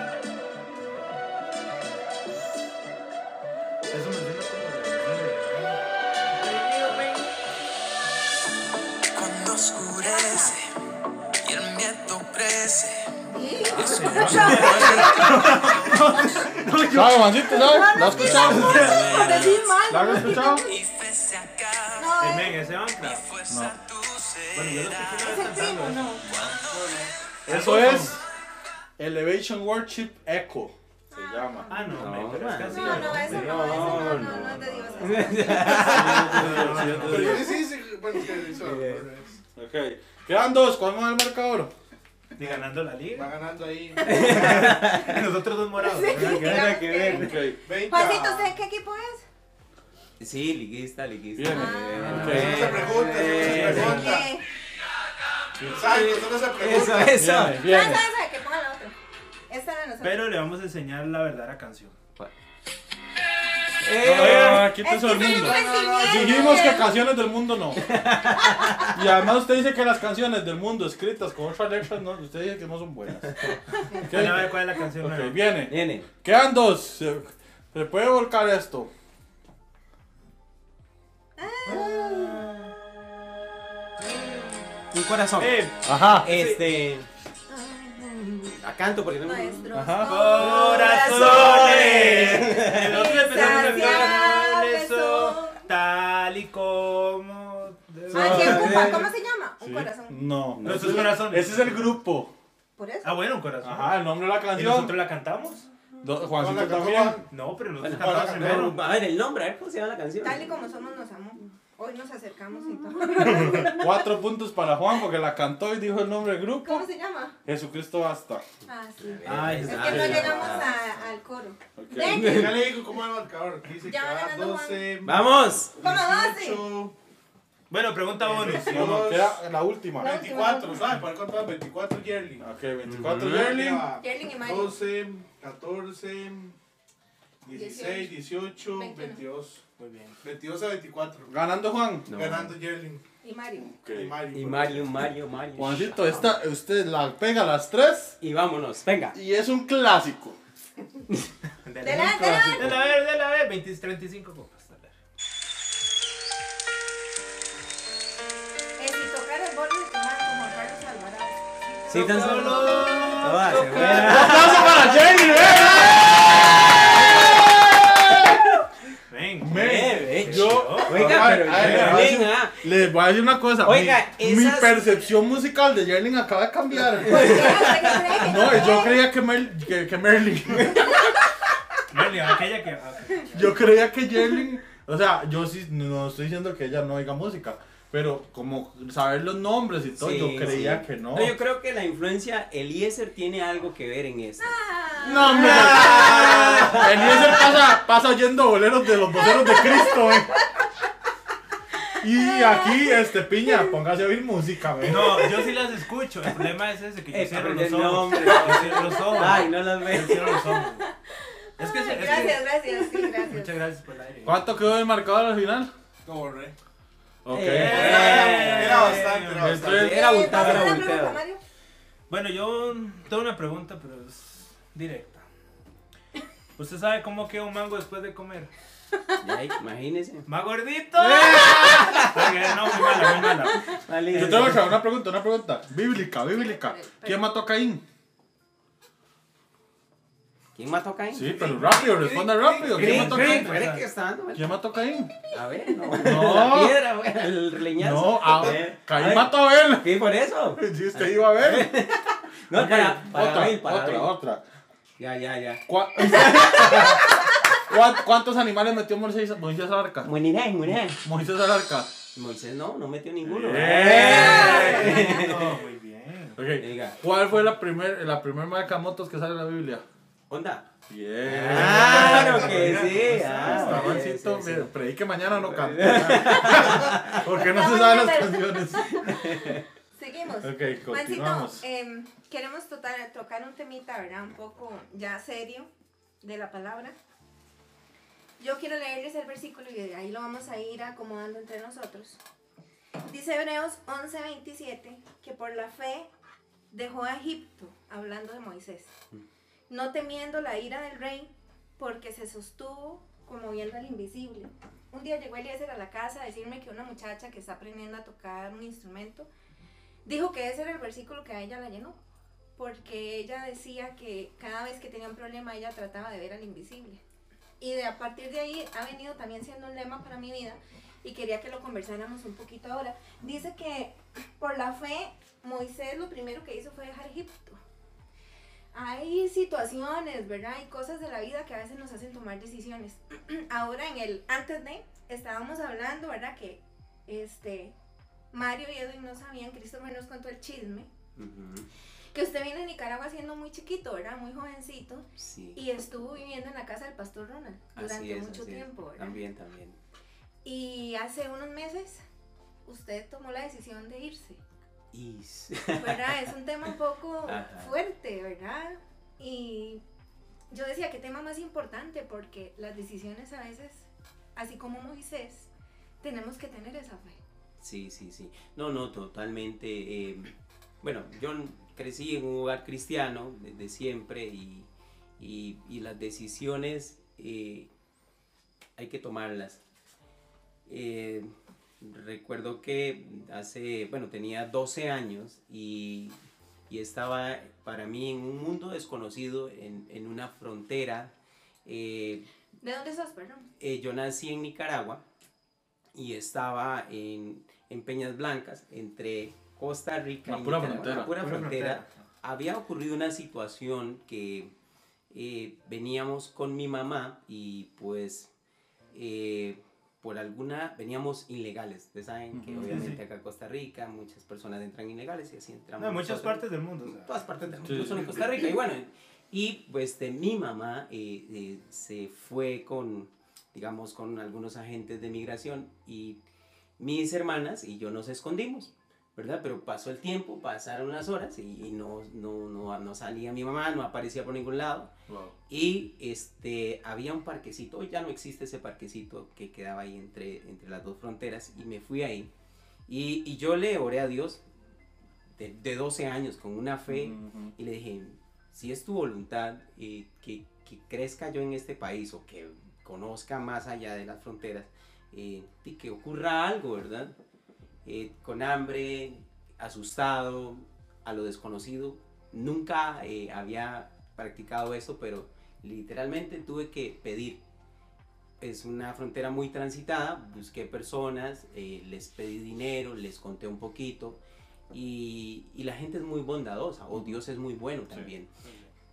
Eso Bueno, yo lo será. escuché es el primo, no. Eso es Elevation Worship Echo. Se llama. Ah, no, No, men, pero es man. casi. No, no, eso no, eso no, no, no es de Dios. Pero sí, sí, sí, bueno, es que eso, Ok. Quedan dos. ¿Cuál va el marcador? Ni ganando la va liga. ganando ahí. [laughs] Nosotros dos morados. Que que- ver. Ok. 20. Juancito, ¿usted qué equipo es? Sí, liguista, liguista. Bien. Bien, Ok. bien. No se pregunta, no se Bien. pregunta. ¿Qué? Exacto, eso no se Eso, pregunta. eso. Otra. Esta era nosotros. Pero le vamos a enseñar la verdadera canción. Eh, Ah, que mundo. soy un sentimiento. Dijimos que canciones del mundo no. [laughs] Y además usted dice que las canciones del mundo escritas con otras letras, no, usted dice que no son buenas. [laughs] Ok, Bueno, a ver cuál es la canción. ok, nueva? viene. Viene. Quedan dos. Se, se puede volcar esto. Un corazón. Eh, Ajá. Este. La canto porque no. Nuestros Ajá. Corazones. El otro empezamos eso, son. tal y como. Ah, ¿quién ocupa? ¿Cómo se llama? Un Sí. corazón. No. Nuestros ese- corazones. Ese es el grupo. Por eso. Ah, bueno, un corazón. Ajá, el nombre de la ¿Y canción. nosotros la cantamos? Do- Juancito también. Juan. No, pero nosotros Bueno, cantamos primero. A ver, el nombre, a ver cómo se llama la canción. Tal y como somos nos amó. Hoy nos acercamos y todo. [laughs] Cuatro puntos para Juan porque la cantó y dijo el nombre del grupo. ¿Cómo se llama? Jesucristo basta. Ah, sí. Ay, Es que no llegamos a- al coro. Ok. Ven. Ya le digo cómo va el marcador. Dice Ya que va va ganando Juan. 12. ¡Vamos! ¿Cómo doce? 18, Bueno, pregunta bonus. No, no, queda la última. No. 24, ¿sabes? Para contar 24 yearly. Ok, 24 Ujú. Yerling. Yerling y Mario. 12, 14, 16, 18, 21. 22. Muy bien. 22 a 24. Ganando Juan. No. Ganando Yearling. Y Mario. Y Mario. Y Mario, Mario, Mario. Juancito, esta, usted la pega a las tres Y vámonos, venga. y es un clásico. Dele, Dele, dele. dele, a ver, dele, a ver. 20, 35 copas. Eh, si tocara el borde de tu mano como Carlos Alvarado. Sí, tan solo. Se fuera. ¡Aplauso para Jenny! Ven. ven! Eh, Yo, Oiga, Ay, pero ay, ah. Les voy a decir una cosa. Oiga, mi, mi esas- percepción musical de Yerling acaba de cambiar. ¿Por [laughs] qué? ¿Usted qué cree que No, yo creía que, Mer, que, que Merlin. [laughs] Merly, aquella que. Yo creía que Yerling. O sea, yo sí no estoy diciendo que ella no oiga música. Pero como saber los nombres y todo, Sí, yo creía sí. que no. yo creo que la influencia Eliezer tiene algo que ver en esto. No, hombre. [laughs] Eliezer pasa, pasa oyendo boleros de los voceros de Cristo, eh. Y aquí, este, piña, póngase a oír música, ve. No, yo sí las escucho. El problema es ese que yo Eh, cierro los ojos. nombres. Yo cierro los ojos. Ay, no las Yo veo. cierro los ojos. Es que, es que- Gracias, gracias, sí, gracias. Muchas gracias por el aire. ¿Cuánto quedó el marcador al final? Re. Ok. Eh. Era bastante, era bastante. Era Eh, abultado, ¿vas a era? Bueno, yo tengo una pregunta, pero es directa. ¿Usted sabe cómo queda un mango después de comer? Ya, imagínese. ¡Más gordito! [laughs] No, muy mala, muy mala. Yo tengo una pregunta, una pregunta. Bíblica, bíblica. ¿Quién mató a Caín? ¿Quién mató a Caín? Sí, pero rápido, responda rápido. ¿Quién mató a Caín? ¿Quién mató a Caín? A ver, no. [laughs] No. La piedra, güey, el leñazo. No, a, Eh, a Caín ver, mató a Abel. ¿Qué por eso? [laughs] Si usted iba a ver. [laughs] No, Ok, para, para otra, Abel, para otra, Abel. otra. Ya, ya, ya. ¿Cuá- ¿Cuá- ¿Cuántos animales metió Moisés, Moisés al arca? Moisés al arca. Moisés no, no metió ninguno. ¡Eh! No, muy bien. Ok. Diga. ¿Cuál fue la primer, la primer marca motos que sale en la Biblia? Onda. Bien. Claro que sí. Ah, Está sí, Juancito, sí, sí. mire, predique mañana no canta. [laughs] Porque no se saben las canciones. [laughs] Seguimos. Ok, Juancito, continuamos. em, queremos total- tocar un temita, ¿verdad? Un poco ya serio de la palabra. Yo quiero leerles el versículo y de ahí lo vamos a ir acomodando entre nosotros. Dice Hebreos 11:27 que por la fe dejó a Egipto, hablando de Moisés, no temiendo la ira del rey, porque se sostuvo como viendo al invisible. Un día llegó Eliezer a la casa a decirme que una muchacha que está aprendiendo a tocar un instrumento dijo que ese era el versículo que a ella la llenó, porque ella decía que cada vez que tenía un problema ella trataba de ver al invisible. Y de a partir de ahí ha venido también siendo un lema para mi vida y quería que lo conversáramos un poquito ahora. Dice que por la fe Moisés lo primero que hizo fue dejar Egipto. Hay situaciones, ¿verdad? Hay cosas de la vida que a veces nos hacen tomar decisiones. [clears throat] Ahora en el antes de estábamos hablando, ¿verdad? Que este Mario y Edwin no sabían, Christopher nos contó el chisme, que usted vino a Nicaragua siendo muy chiquito, ¿verdad? Muy jovencito Sí. y estuvo viviendo en la casa del pastor Ronald durante es, mucho tiempo, ¿verdad? También, también. Y hace unos meses usted tomó la decisión de irse, Y [laughs] ¿verdad? es un tema un poco [laughs] Ajá. fuerte, ¿verdad? Y yo decía, ¿qué tema más importante? Porque las decisiones a veces, así como Moisés, tenemos que tener esa fe. Sí, sí, sí. No, no, totalmente. eh, bueno, yo crecí en un hogar cristiano desde siempre y, y- y las decisiones eh, hay que tomarlas. Eh, recuerdo que hace, bueno, tenía 12 años y, y estaba para mí en un mundo desconocido, en, en una frontera. eh, ¿De dónde estás, perdón? eh, yo nací en Nicaragua y estaba en, en Peñas Blancas, entre Costa Rica La y pura Nicaragua, frontera. la pura Pura frontera. frontera. Había ocurrido una situación que eh, veníamos con mi mamá y pues eh, por alguna, veníamos ilegales. Ustedes saben que obviamente Sí, sí. acá en Costa Rica muchas personas entran ilegales y así entramos. No, en muchas nosotros partes del mundo. o sea. en todas partes del mundo, Sí, incluso en Costa. Rica. Y bueno, y pues de mi mamá eh, eh, se fue con, digamos, con algunos agentes de migración y mis hermanas y yo nos escondimos, ¿verdad? Pero pasó el tiempo, pasaron las horas y, y no, no, no, no salía mi mamá, no aparecía por ningún lado. Wow. Y este, había un parquecito, hoy ya no existe ese parquecito que quedaba ahí entre, entre las dos fronteras y me fui ahí. Y, y yo le oré a Dios de, de 12 años con una fe y le dije, si es tu voluntad eh, que, que crezca yo en este país o que conozca más allá de las fronteras eh, y que ocurra algo, ¿verdad? Eh, con hambre, asustado, a lo desconocido. Nunca eh, había practicado eso, pero literalmente tuve que pedir. Es una frontera muy transitada, busqué personas, eh, les pedí dinero, les conté un poquito y, y la gente es muy bondadosa, o Dios es muy bueno también.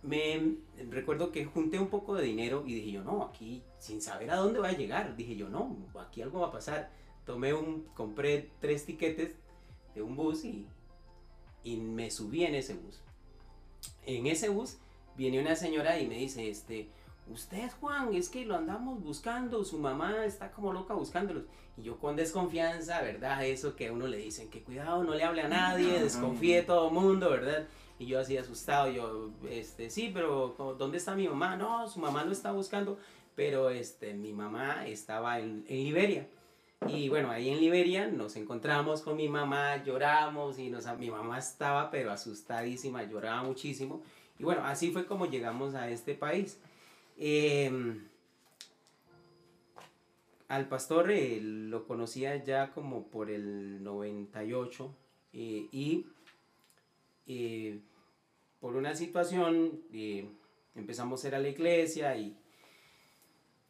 Me recuerdo que junté un poco de dinero y dije yo, no, aquí sin saber a dónde va a llegar, dije yo, no, aquí algo va a pasar. Tomé un, compré tres tiquetes de un bus y, y me subí en ese bus. En ese bus viene una señora y me dice, este, usted Juan, es que lo andamos buscando, su mamá está como loca buscándolos. Y yo con desconfianza, ¿verdad? Eso que a uno le dicen, que cuidado, no le hable a nadie, desconfíe de todo el mundo, ¿verdad? Y yo así asustado, yo, este, sí, pero ¿cómo- ¿dónde está mi mamá? No, su mamá no está buscando, pero este, mi mamá estaba en, en Liberia. Y bueno, ahí en Liberia nos encontramos con mi mamá, lloramos y nos, mi mamá estaba pero asustadísima, lloraba muchísimo. Y bueno, así fue como llegamos a este país. Em, al pastor eh, lo conocía ya como por el 98 eh, y eh, por una situación eh, empezamos a ir a la iglesia y,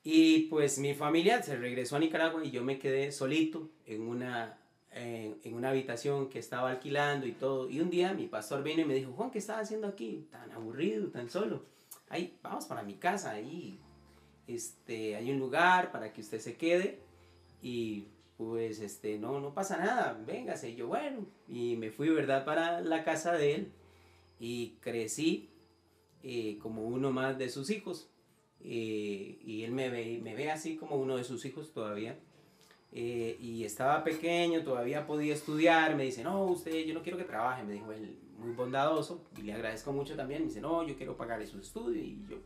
y pues mi familia se regresó a Nicaragua y yo me quedé solito en una, en, en una habitación que estaba alquilando y todo. Y un día mi pastor vino y me dijo, Juan, ¿qué estás haciendo aquí? Tan aburrido, tan solo. Ay, vamos para mi casa, ahí este, hay un lugar para que usted se quede y pues este, no, no pasa nada, véngase. Y yo, bueno, y me fui, ¿verdad?, para la casa de él y crecí eh, como uno más de sus hijos. Eh, y él me ve, me ve así como uno de sus hijos todavía. Eh, y estaba pequeño, todavía podía estudiar. Me dice, no, usted, yo no quiero que trabaje. Me dijo él, muy bondadoso. Y le agradezco mucho también. Me dice, no, yo quiero pagarle sus estudios. Y yo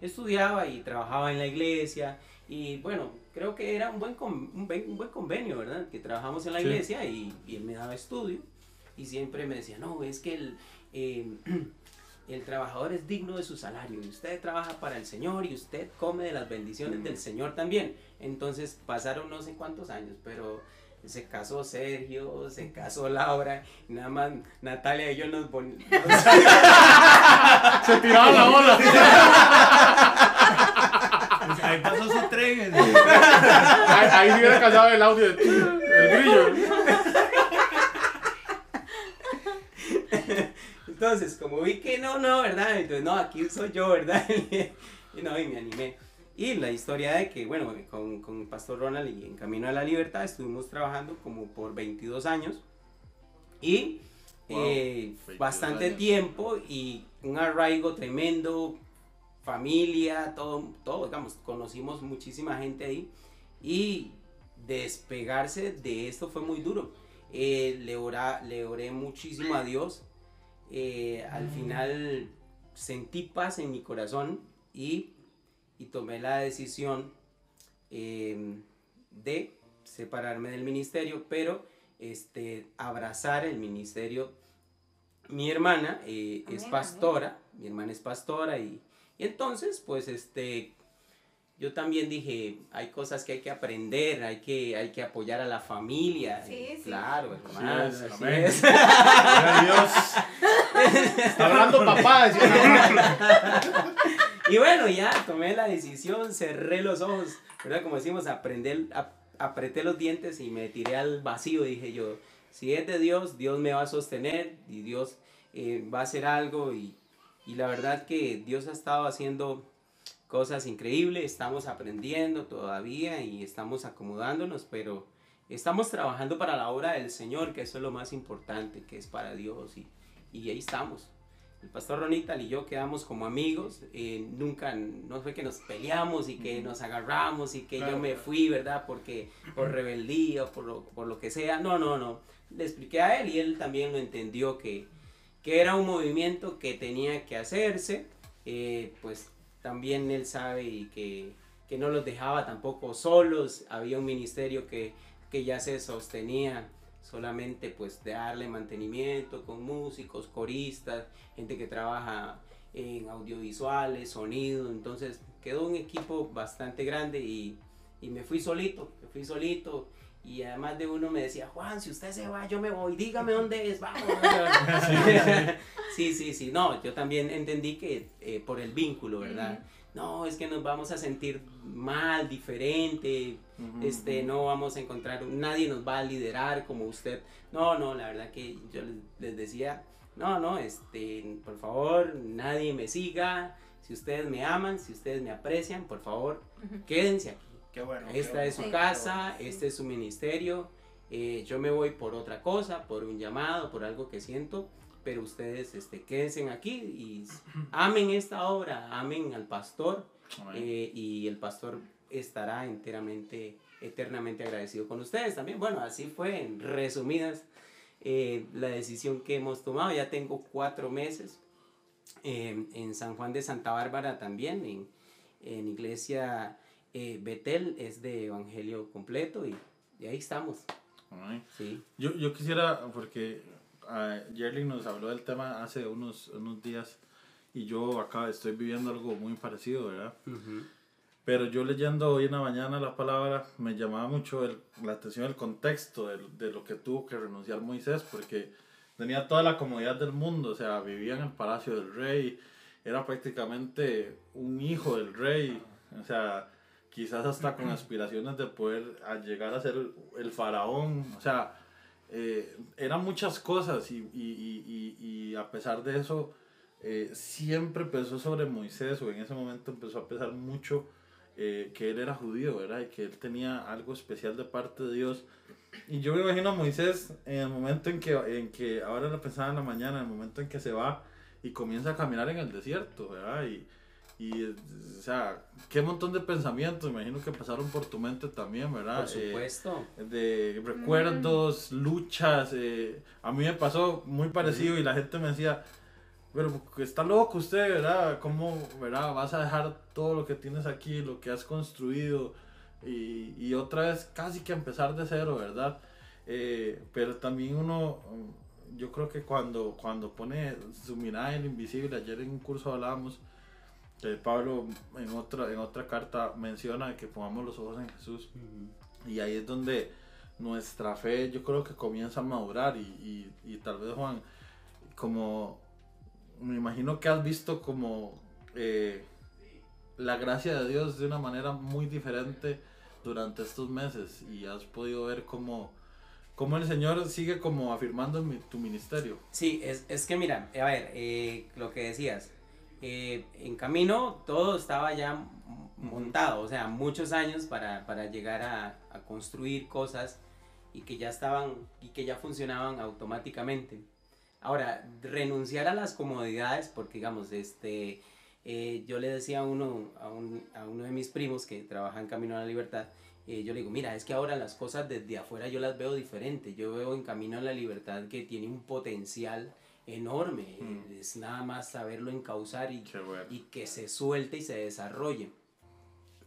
estudiaba y trabajaba en la iglesia. Y bueno, creo que era un buen, con- un un buen convenio, ¿verdad? Que trabajamos en la Sí. iglesia y, y él me daba estudio. Y siempre me decía, no, es que el, eh, [clears throat] el trabajador es digno de su salario. Y usted trabaja para el Señor y usted come de las bendiciones del Señor también. Entonces pasaron no sé cuántos años, pero se casó Sergio, se casó Laura. y Nada más Natalia y yo nos... nos- [laughs] Se tiraba la bola. [laughs] Pues ahí pasó su tren. ahí, ahí se hubiera casado el audio de el grillo. Entonces, como vi que no, no, ¿verdad? Entonces, no, aquí soy yo, ¿verdad? [laughs] y no, y me animé. Y la historia de que, bueno, con, con Pastor Ronald y en Camino a la Libertad estuvimos trabajando como por 22 años. Y Wow, eh, 22 bastante años. tiempo y un arraigo tremendo, familia, todo, todo, digamos, conocimos muchísima gente ahí. Y despegarse de esto fue muy duro. Eh, le, ora- le oré muchísimo a Dios. Eh, al final sentí paz en mi corazón y, y tomé la decisión eh, de separarme del ministerio, pero este, abrazar el ministerio. Mi hermana eh, es Amén, pastora, mi hermana es pastora y, y entonces pues este, yo también dije, hay cosas que hay que aprender, hay que, hay que apoyar a la familia. Sí, sí. Claro, hermano. es, así amén. es. Dios. Está hablando papá. [laughs] Y bueno, ya tomé la decisión, cerré los ojos, ¿verdad? Como decimos, aprender, ap- apreté los dientes y me tiré al vacío. Dije yo, si es de Dios, Dios me va a sostener y Dios eh, va a hacer algo. Y, y la verdad que Dios ha estado haciendo cosas increíbles, estamos aprendiendo todavía y estamos acomodándonos, pero estamos trabajando para la obra del Señor, que eso es lo más importante, que es para Dios. Y, y ahí estamos. El pastor Ronital y yo quedamos como amigos, eh, nunca, no fue que nos peleamos y que nos agarramos y que yo Claro, me claro. fui, ¿verdad? Porque por rebeldía o por lo, por lo que sea. No, no, no. Le expliqué a él y él también lo entendió que, que era un movimiento que tenía que hacerse. eh, pues también él sabe y que, que no los dejaba tampoco solos. Había un ministerio que, que ya se sostenía solamente pues de darle mantenimiento con músicos, coristas, gente que trabaja en audiovisuales, sonido, entonces quedó un equipo bastante grande y, y me fui solito, me fui solito y además de uno me decía, Juan, si usted se va, yo me voy, dígame [laughs] dónde es, vamos. [laughs] sí, sí, sí, no, yo también entendí que eh, por el vínculo, ¿verdad? No, es que nos vamos a sentir mal, diferente, este, no vamos a encontrar, nadie nos va a liderar como usted. No, no, la verdad que yo les, les decía, no, no, este, por favor, nadie me siga. Si ustedes me aman, si ustedes me aprecian, por favor, quédense aquí. Qué bueno. qué Esta bueno. es su Sí. casa, este es su ministerio. eh, yo me voy por otra cosa, por un llamado, por algo que siento, pero ustedes este, quédense aquí y [laughs] amen esta obra, amen al pastor eh, y el pastor estará enteramente, eternamente agradecido con ustedes también. Bueno, así fue, en resumidas, eh, la decisión que hemos tomado. Ya tengo cuatro meses eh, en San Juan de Santa Bárbara también, en, en iglesia eh, Betel, es de Evangelio completo y, y ahí estamos. Sí. Yo, yo quisiera, porque uh, nos habló del tema hace unos, unos días y yo acá estoy viviendo algo muy parecido, ¿verdad? Pero yo leyendo hoy en la mañana la palabra me llamaba mucho el- la atención el contexto de, de lo que tuvo que renunciar Moisés, porque tenía toda la comodidad del mundo, o sea, vivía en el palacio del rey, era prácticamente un hijo del rey, o sea, quizás hasta con aspiraciones de poder a llegar a ser el, faraón, o sea, eh, eran muchas cosas y, y, y, y, a pesar de eso, eh, siempre pesó sobre Moisés, o en ese momento empezó a pesar mucho eh, que él era judío, ¿verdad? Y que él tenía algo especial de parte de Dios. Y yo me imagino a Moisés en el momento en que, en que ahora lo pensaba en la mañana, en el momento en que se va y comienza a caminar en el desierto, ¿verdad? Y, y o sea, qué montón de pensamientos, imagino que pasaron por tu mente también, ¿verdad? Por Eh, supuesto. de recuerdos, luchas. eh, a mí me pasó muy parecido y la gente me decía, pero está loco usted, ¿verdad? ¿Cómo, ¿verdad? Vas a dejar todo lo que tienes aquí, lo que has construido y, y otra vez casi que empezar de cero, ¿verdad? Eh, pero también uno, mm, yo creo que cuando, cuando pone su mirada en lo invisible, ayer en un curso hablábamos, Pablo en otra, en otra carta menciona que pongamos los ojos en Jesús. Y ahí es donde nuestra fe yo creo que comienza a madurar y, y, y tal vez Juan, como me imagino que has visto como eh, la gracia de Dios de una manera muy diferente durante estos meses y has podido ver cómo, cómo el Señor sigue como afirmando mi- tu ministerio. Sí, es, es que mira, a ver, eh, lo que decías, eh, en camino todo estaba ya montado, o sea, muchos años para, para llegar a, a construir cosas y que ya estaban y que ya funcionaban automáticamente. Ahora, renunciar a las comodidades, porque digamos, este, eh, yo le decía a uno, a, un- a uno de mis primos que trabaja en Camino a la Libertad, eh, yo le digo, mira, es que ahora las cosas desde afuera yo las veo diferente. Yo veo en Camino a la Libertad que tiene un potencial enorme. Mm. Es nada más saberlo encauzar y, bueno. y que se suelte y se desarrolle.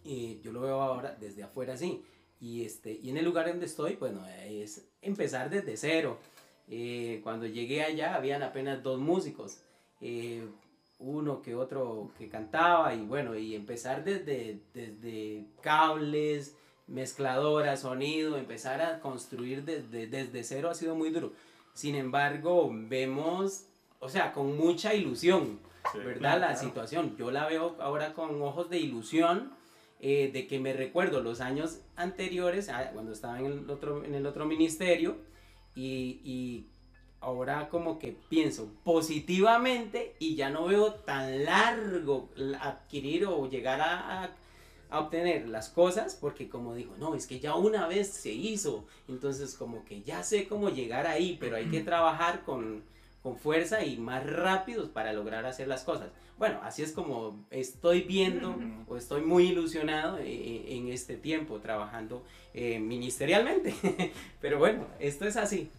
Y yo lo veo ahora desde afuera así. y, este, y en el lugar donde estoy, bueno, es empezar desde cero. Eh, cuando llegué allá habían apenas dos músicos, eh, uno que otro que cantaba y bueno, y empezar desde, desde cables, mezcladora, sonido, empezar a construir desde, desde cero ha sido muy duro. Sin embargo, vemos, o sea, con mucha ilusión, Sí, ¿verdad? La claro. situación. Yo la veo ahora con ojos de ilusión, eh, de que me recuerdo los años anteriores, ah, cuando estaba en el otro, en el otro ministerio, y, y ahora como que pienso positivamente y ya no veo tan largo adquirir o llegar a, a- obtener las cosas porque como digo, no, es que ya una vez se hizo, entonces como que ya sé cómo llegar ahí, pero hay que trabajar con, con fuerza y más rápidos para lograr hacer las cosas. Bueno, así es como estoy viendo o estoy muy ilusionado eh, en este tiempo trabajando eh, ministerialmente. [laughs] Pero bueno, esto es así.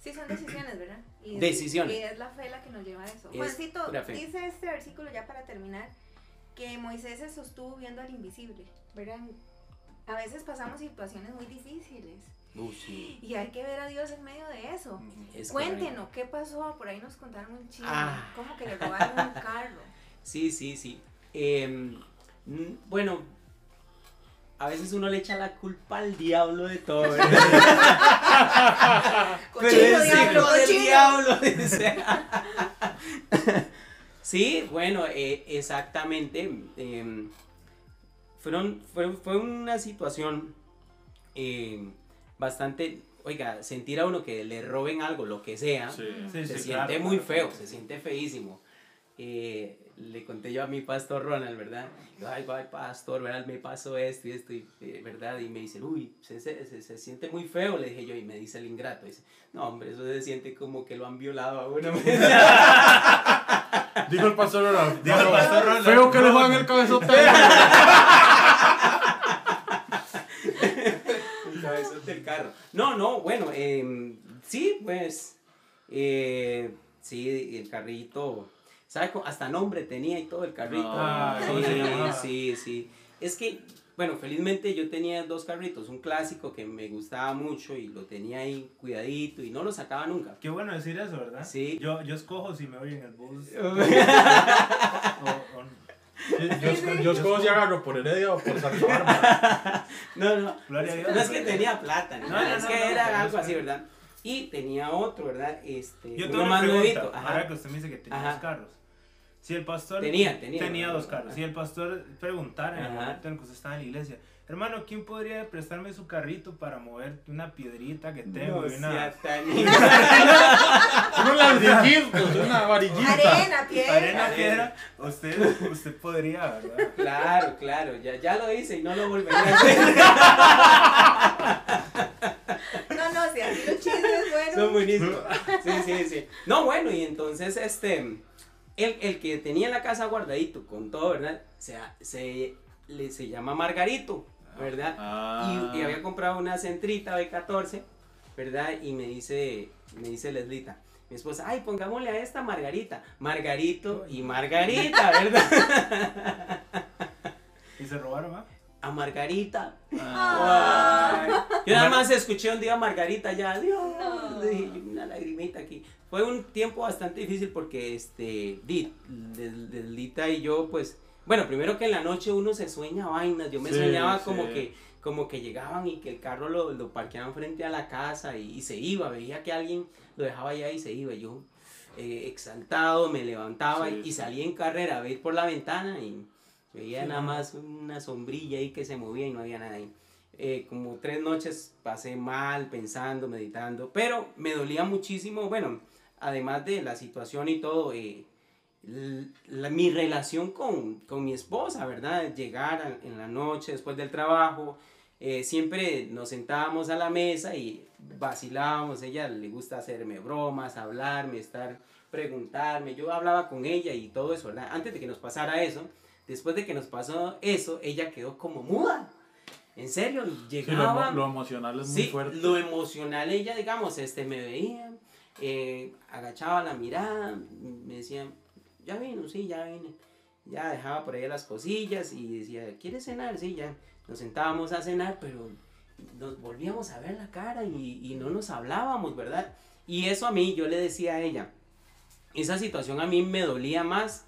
Sí, son decisiones, ¿verdad? Y es- Decisiones. Y es la fe la que nos lleva a eso. Es Juancito, dice este versículo ya para terminar, que Moisés se sostuvo viendo al invisible, ¿verdad? A veces pasamos situaciones muy difíciles Uh, sí, y hay que ver a Dios en medio de eso. es Cuéntenos, ¿qué pasó? Por ahí nos contaron un chisme, Ah. como que le robaron un carro. [laughs] Sí, sí, sí. Em, bueno, a veces uno le echa la culpa al diablo de todo, [laughs] Cochino, es diablo, del cochino. diablo, [laughs] dice. Sí, bueno, eh, exactamente. em, fueron, fue, fue una situación em, bastante, oiga, sentir a uno que le roben algo, lo que sea, Sí. Sí, se sí, siente claro, muy claro. feo, se siente feísimo. Eh, le conté yo a mi pastor Ronald, ¿verdad? Yo, ay, ay, pastor, ¿verdad? Me pasó esto y esto, y, eh, ¿verdad? Y me dice, uy, se, se, se, se siente muy feo, le dije yo, y me dice el ingrato, dice, no, hombre, eso se siente como que lo han violado a uno. [laughs] [laughs] Dijo el pastor Ronald. Dijo el pastor Ronald. Feo que le juegan el cabezote. El cabezón del carro. No, no, bueno, em, sí, pues, eh, sí, el carrito, ¿sabe? cómo? Hasta nombre tenía y todo el carrito. Ah, ¿cómo se sí, sí, sí. Es que, bueno, felizmente yo tenía dos carritos, un clásico que me gustaba mucho y lo tenía ahí cuidadito y no lo sacaba nunca. Qué bueno decir eso, ¿verdad? Sí. Yo, yo escojo si me voy en el bus. [laughs] o- o- Yo, yo escojo si agarro por Heredia o por Santa Bárbara. [laughs] No, no. Gloria a Dios. No es que tenía plata, no, No, no, es que no, era algo así, ¿verdad? Y tenía otro, ¿verdad? Este, Yo uno tengo una más pregunta, ahora que usted me dice que tenía Ajá. dos carros. Si el pastor Tenía, tenía. dos carros, si el pastor preguntara en el momento en que usted estaba en la iglesia, hermano, ¿quién podría prestarme su carrito para mover una piedrita que tengo? No y una... [laughs] una varillita. Arena, piedra. Arena, piedra, usted, usted podría, ¿verdad? Claro, claro, ya, ya lo hice y no lo volvería a hacer. [laughs] No, no, si así los chismes, bueno. Son buenísimos. Sí, sí, sí. No, bueno, y entonces este, el, el que tenía la casa guardadito con todo, ¿verdad? Se, se, le, se llama Margarito, ¿verdad? Ah. Y, y había comprado una centrita B14, ¿verdad? Y me dice, me dice Leslita, mi esposa, ay, pongámosle a esta Margarita. Margarito y Margarita, [laughs] ¿verdad? Y se robaron, ¿ah? A Margarita. Ah. Ay. Yo nada más escuché un día a Margarita ya, Dios, No. dije, una lagrimita aquí. Fue un tiempo bastante difícil porque, este, Deslita y yo, pues, bueno, primero que en la noche uno se sueña vainas, yo me Sí, soñaba sí. como que, como que llegaban y que el carro lo, lo parqueaban frente a la casa y, y se iba, veía que alguien lo dejaba allá y se iba, yo, eh, exaltado, me levantaba Sí, y, y salía en carrera a ver por la ventana y veía nada más una sombrilla ahí que se movía y no había nada ahí. Eh, como tres noches pasé mal, pensando, meditando, pero me dolía muchísimo, bueno, además de la situación y todo, eh, la- mi relación con, con mi esposa, ¿verdad? Llegar a- en la noche después del trabajo, eh, siempre nos sentábamos a la mesa y vacilábamos, ella le gusta hacerme bromas, hablarme, estar, preguntarme, yo hablaba con ella y todo eso, ¿verdad? Antes de que nos pasara eso, después de que nos pasó eso, ella quedó como muda. En serio, Sí, lo, llegaba... emo- lo emocional es muy Sí, fuerte. lo emocional, ella, digamos, este, me veía, eh, agachaba la mirada, me decía, ya vino, sí, ya vine. Ya dejaba por ahí las cosillas y decía, ¿quieres cenar? Sí, ya. Nos sentábamos a cenar, pero nos volvíamos a ver la cara y, y no nos hablábamos, ¿verdad? Y eso a mí, yo le decía a ella, esa situación a mí me dolía más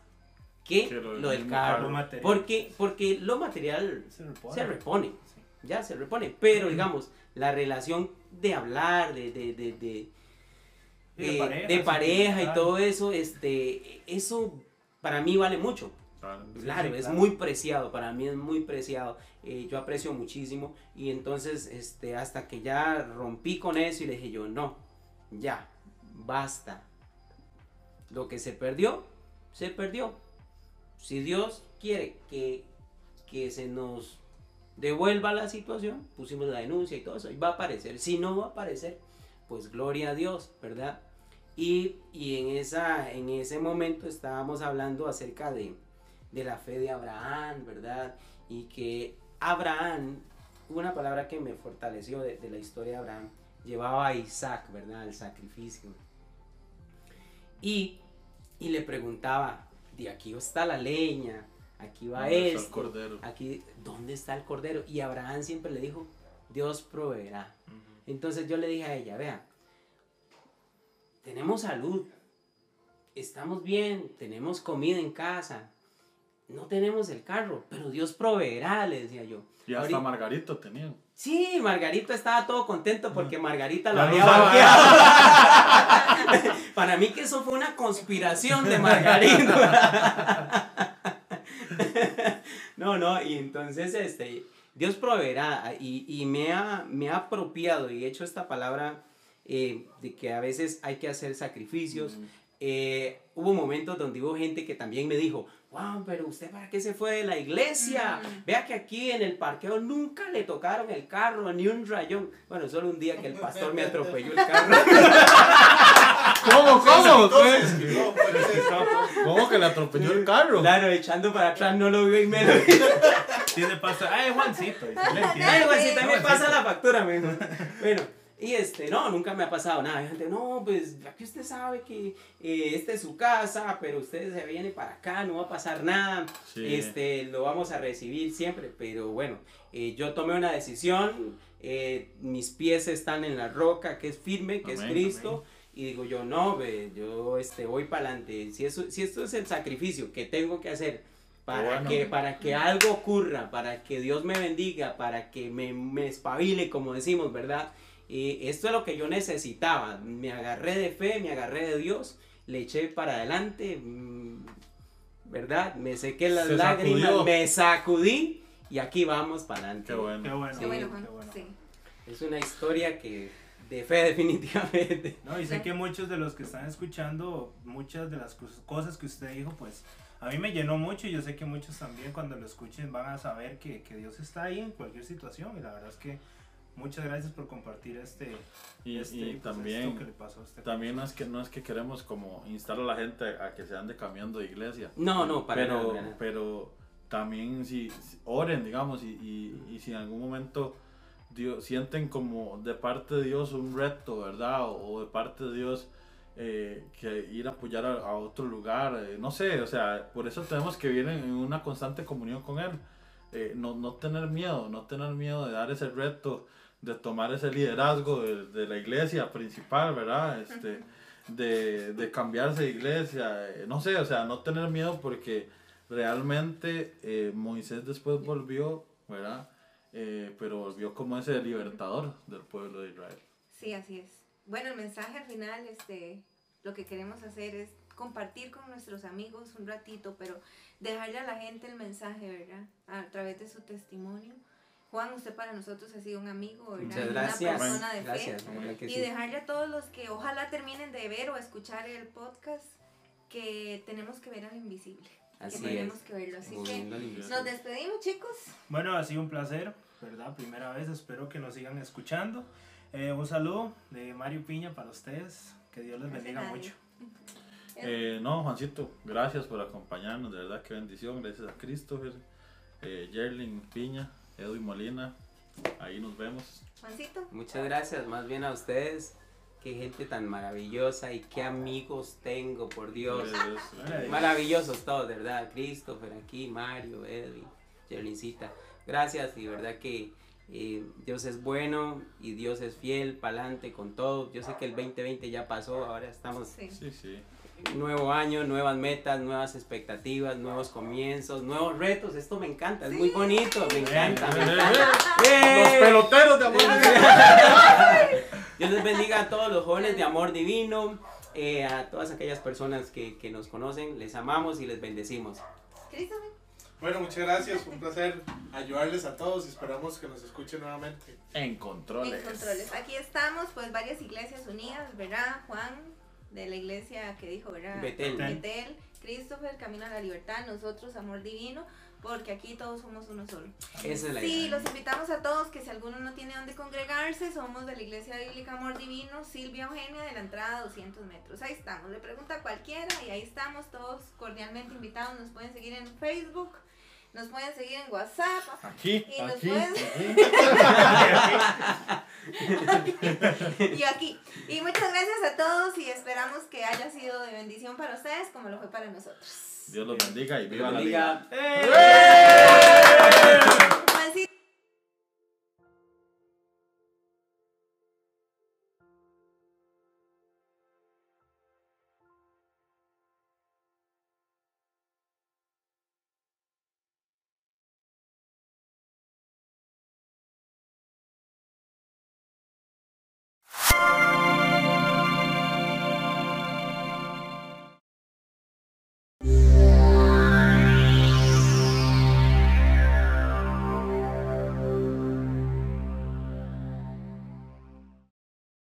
que Que lo lo, del carro material. Porque, porque lo material Se repone. se repone, Sí. ya se repone, pero digamos, la relación de hablar, de, de, de, de, Sí, de eh, pareja, de pareja y claro. todo eso, este, eso para mí vale mucho. Claro. Claro, sí, es claro. muy preciado, para mí es muy preciado. eh, yo aprecio muchísimo y entonces este, hasta que ya rompí con eso y le dije yo, no, ya, basta. Lo que se perdió, se perdió. Si Dios quiere que, que se nos devuelva la situación, pusimos la denuncia y todo eso, y va a aparecer. Si no va a aparecer, pues gloria a Dios, ¿verdad? Y, y en, esa, en ese momento estábamos hablando acerca de, de la fe de Abraham, ¿verdad? Y que Abraham, una palabra que me fortaleció de, de la historia de Abraham, llevaba a Isaac, ¿verdad? El sacrificio. Y, y le preguntaba, de aquí está la leña, aquí va ¿Dónde está el esto, cordero? aquí, ¿dónde está el cordero? Y Abraham siempre le dijo, Dios proveerá. Entonces yo le dije a ella, vea, tenemos salud, estamos bien, tenemos comida en casa, no tenemos el carro, pero Dios proveerá, le decía yo. Y hasta Ahorita- Margarito tenían. Sí, Margarita estaba todo contento porque Margarita lo había banqueado. [laughs] Para mí que eso fue una conspiración de Margarita. [laughs] [laughs] No, no, y entonces este, Dios proveerá y, y me, ha, me ha apropiado y he hecho esta palabra eh, de que a veces hay que hacer sacrificios. Eh, hubo momentos donde hubo gente que también me dijo, wow, pero usted para qué se fue de la iglesia? Mm. Vea que aquí en el parqueo nunca le tocaron el carro, ni un rayón. Bueno, solo un día que el pastor me atropelló el carro. [laughs] ¿Cómo, cómo? Pues? ¿Cómo que le atropelló el carro? Claro, echando para atrás no lo vio y me lo Tiene pasta. Ay, Juancito. le entiende. Ay, güey, si también No, pasa la factura, me. Bueno, y este, no, nunca me ha pasado nada. Hay gente, no, pues aquí usted sabe que eh, esta es su casa, pero usted se viene para acá, no va a pasar nada. Sí. Este, lo vamos a recibir siempre, pero bueno, eh, yo tomé una decisión, eh, mis pies están en la roca que es firme, que Amén, es Cristo. Y digo yo, no, ve, yo este, voy para adelante. Si, eso, si esto es el sacrificio que tengo que hacer para, Bueno. que, para que algo ocurra, para que Dios me bendiga, para que me, me espabile, como decimos, ¿verdad? Y esto es lo que yo necesitaba. Me agarré de fe, me agarré de Dios, le eché para adelante, mm, ¿verdad? Me sequé las Se lágrimas, sacudió. me sacudí y aquí vamos para adelante. Qué bueno. Qué bueno. Qué bueno, qué bueno. Sí. Es una historia que de fe [laughs] definitivamente. No, y sé que muchos de los que están escuchando, muchas de las cos- cosas que usted dijo, pues a mí me llenó mucho y yo sé que muchos también cuando lo escuchen van a saber que, que Dios está ahí en cualquier situación y la verdad es que muchas gracias por compartir este, Y, este, y pues, también, esto que le pasó a usted. también no es que no es que queremos como instar a la gente a que se ande cambiando de iglesia. No, no, para pero, nada, para nada. pero también si, si- oren, digamos, y, y, y si en algún momento Dios, sienten como de parte de Dios un reto, ¿verdad? O, o de parte de Dios eh, que ir a apoyar a, a otro lugar, eh, no sé, o sea, por eso tenemos que vivir en, en una constante comunión con Él. Eh, no, no tener miedo, no tener miedo de dar ese reto, de tomar ese liderazgo de, de la iglesia principal, ¿verdad? Este, de, de cambiarse de iglesia, eh, no sé, o sea, no tener miedo porque realmente eh, Moisés después volvió, ¿verdad? Pero volvió como ese libertador del pueblo de Israel. Sí, así es. Bueno, el mensaje al final, este, lo que queremos hacer es compartir con nuestros amigos un ratito, pero dejarle a la gente el mensaje, ¿verdad? A través de su testimonio. Juan, usted para nosotros ha sido un amigo, ¿verdad? Muchas Una gracias. persona de fe. Gracias, verdad que Y sí. dejarle a todos los que ojalá terminen de ver o escuchar el podcast que tenemos que ver al invisible. Así que tenemos es. que verlo. Así Muy que lindo. nos despedimos, chicos. Bueno, ha sido un placer, ¿verdad? Primera vez, espero que nos sigan escuchando. Eh, un saludo de Mario Piña para ustedes, que Dios les bendiga mucho. [laughs] Eh, no, Juancito, gracias por acompañarnos, de verdad que bendición, gracias a Christopher, eh, Yerling Piña, Edwin Molina, ahí nos vemos. Juancito. Muchas gracias, más bien a ustedes. Qué gente tan maravillosa y qué amigos tengo, por Dios. Maravillosos todos, de verdad. Christopher aquí, Mario, Edwin, Jerlincita. Gracias y de verdad que Eh, Dios es bueno y Dios es fiel, pa'lante con todo. Yo sé que el 2020 ya pasó, ahora estamos Sí. Sí, sí. nuevo año, nuevas metas, nuevas expectativas, nuevos comienzos, nuevos retos. Esto me encanta, es muy bonito, me encanta. me encanta. Los peloteros de amor. [laughs] Dios les bendiga a todos los jóvenes de amor divino, eh, a todas aquellas personas que, que nos conocen, les amamos y les bendecimos. Bueno, muchas gracias. Fue un placer ayudarles a todos y esperamos que nos escuchen nuevamente. En controles. En controles. Aquí estamos, pues varias iglesias unidas, ¿verdad? Juan, de la iglesia que dijo, ¿verdad? Betel. Betel, Christopher, Camino a la Libertad, nosotros, Amor Divino, porque aquí todos somos uno solo. Esa es la Sí, idea. los invitamos a todos que si alguno no tiene dónde congregarse, somos de la Iglesia Bíblica Amor Divino, Silvia Eugenia, de la entrada a 200 metros. Ahí estamos, le pregunta a cualquiera y ahí estamos todos cordialmente invitados. Nos pueden seguir en Facebook, nos pueden seguir en WhatsApp. Aquí, Y nos aquí, pueden- aquí. [laughs] y aquí. Y muchas gracias a todos y esperamos que haya sido de bendición para ustedes como lo fue para nosotros. Dios los bendiga y viva Dios la bendiga. liga. ¡Eh!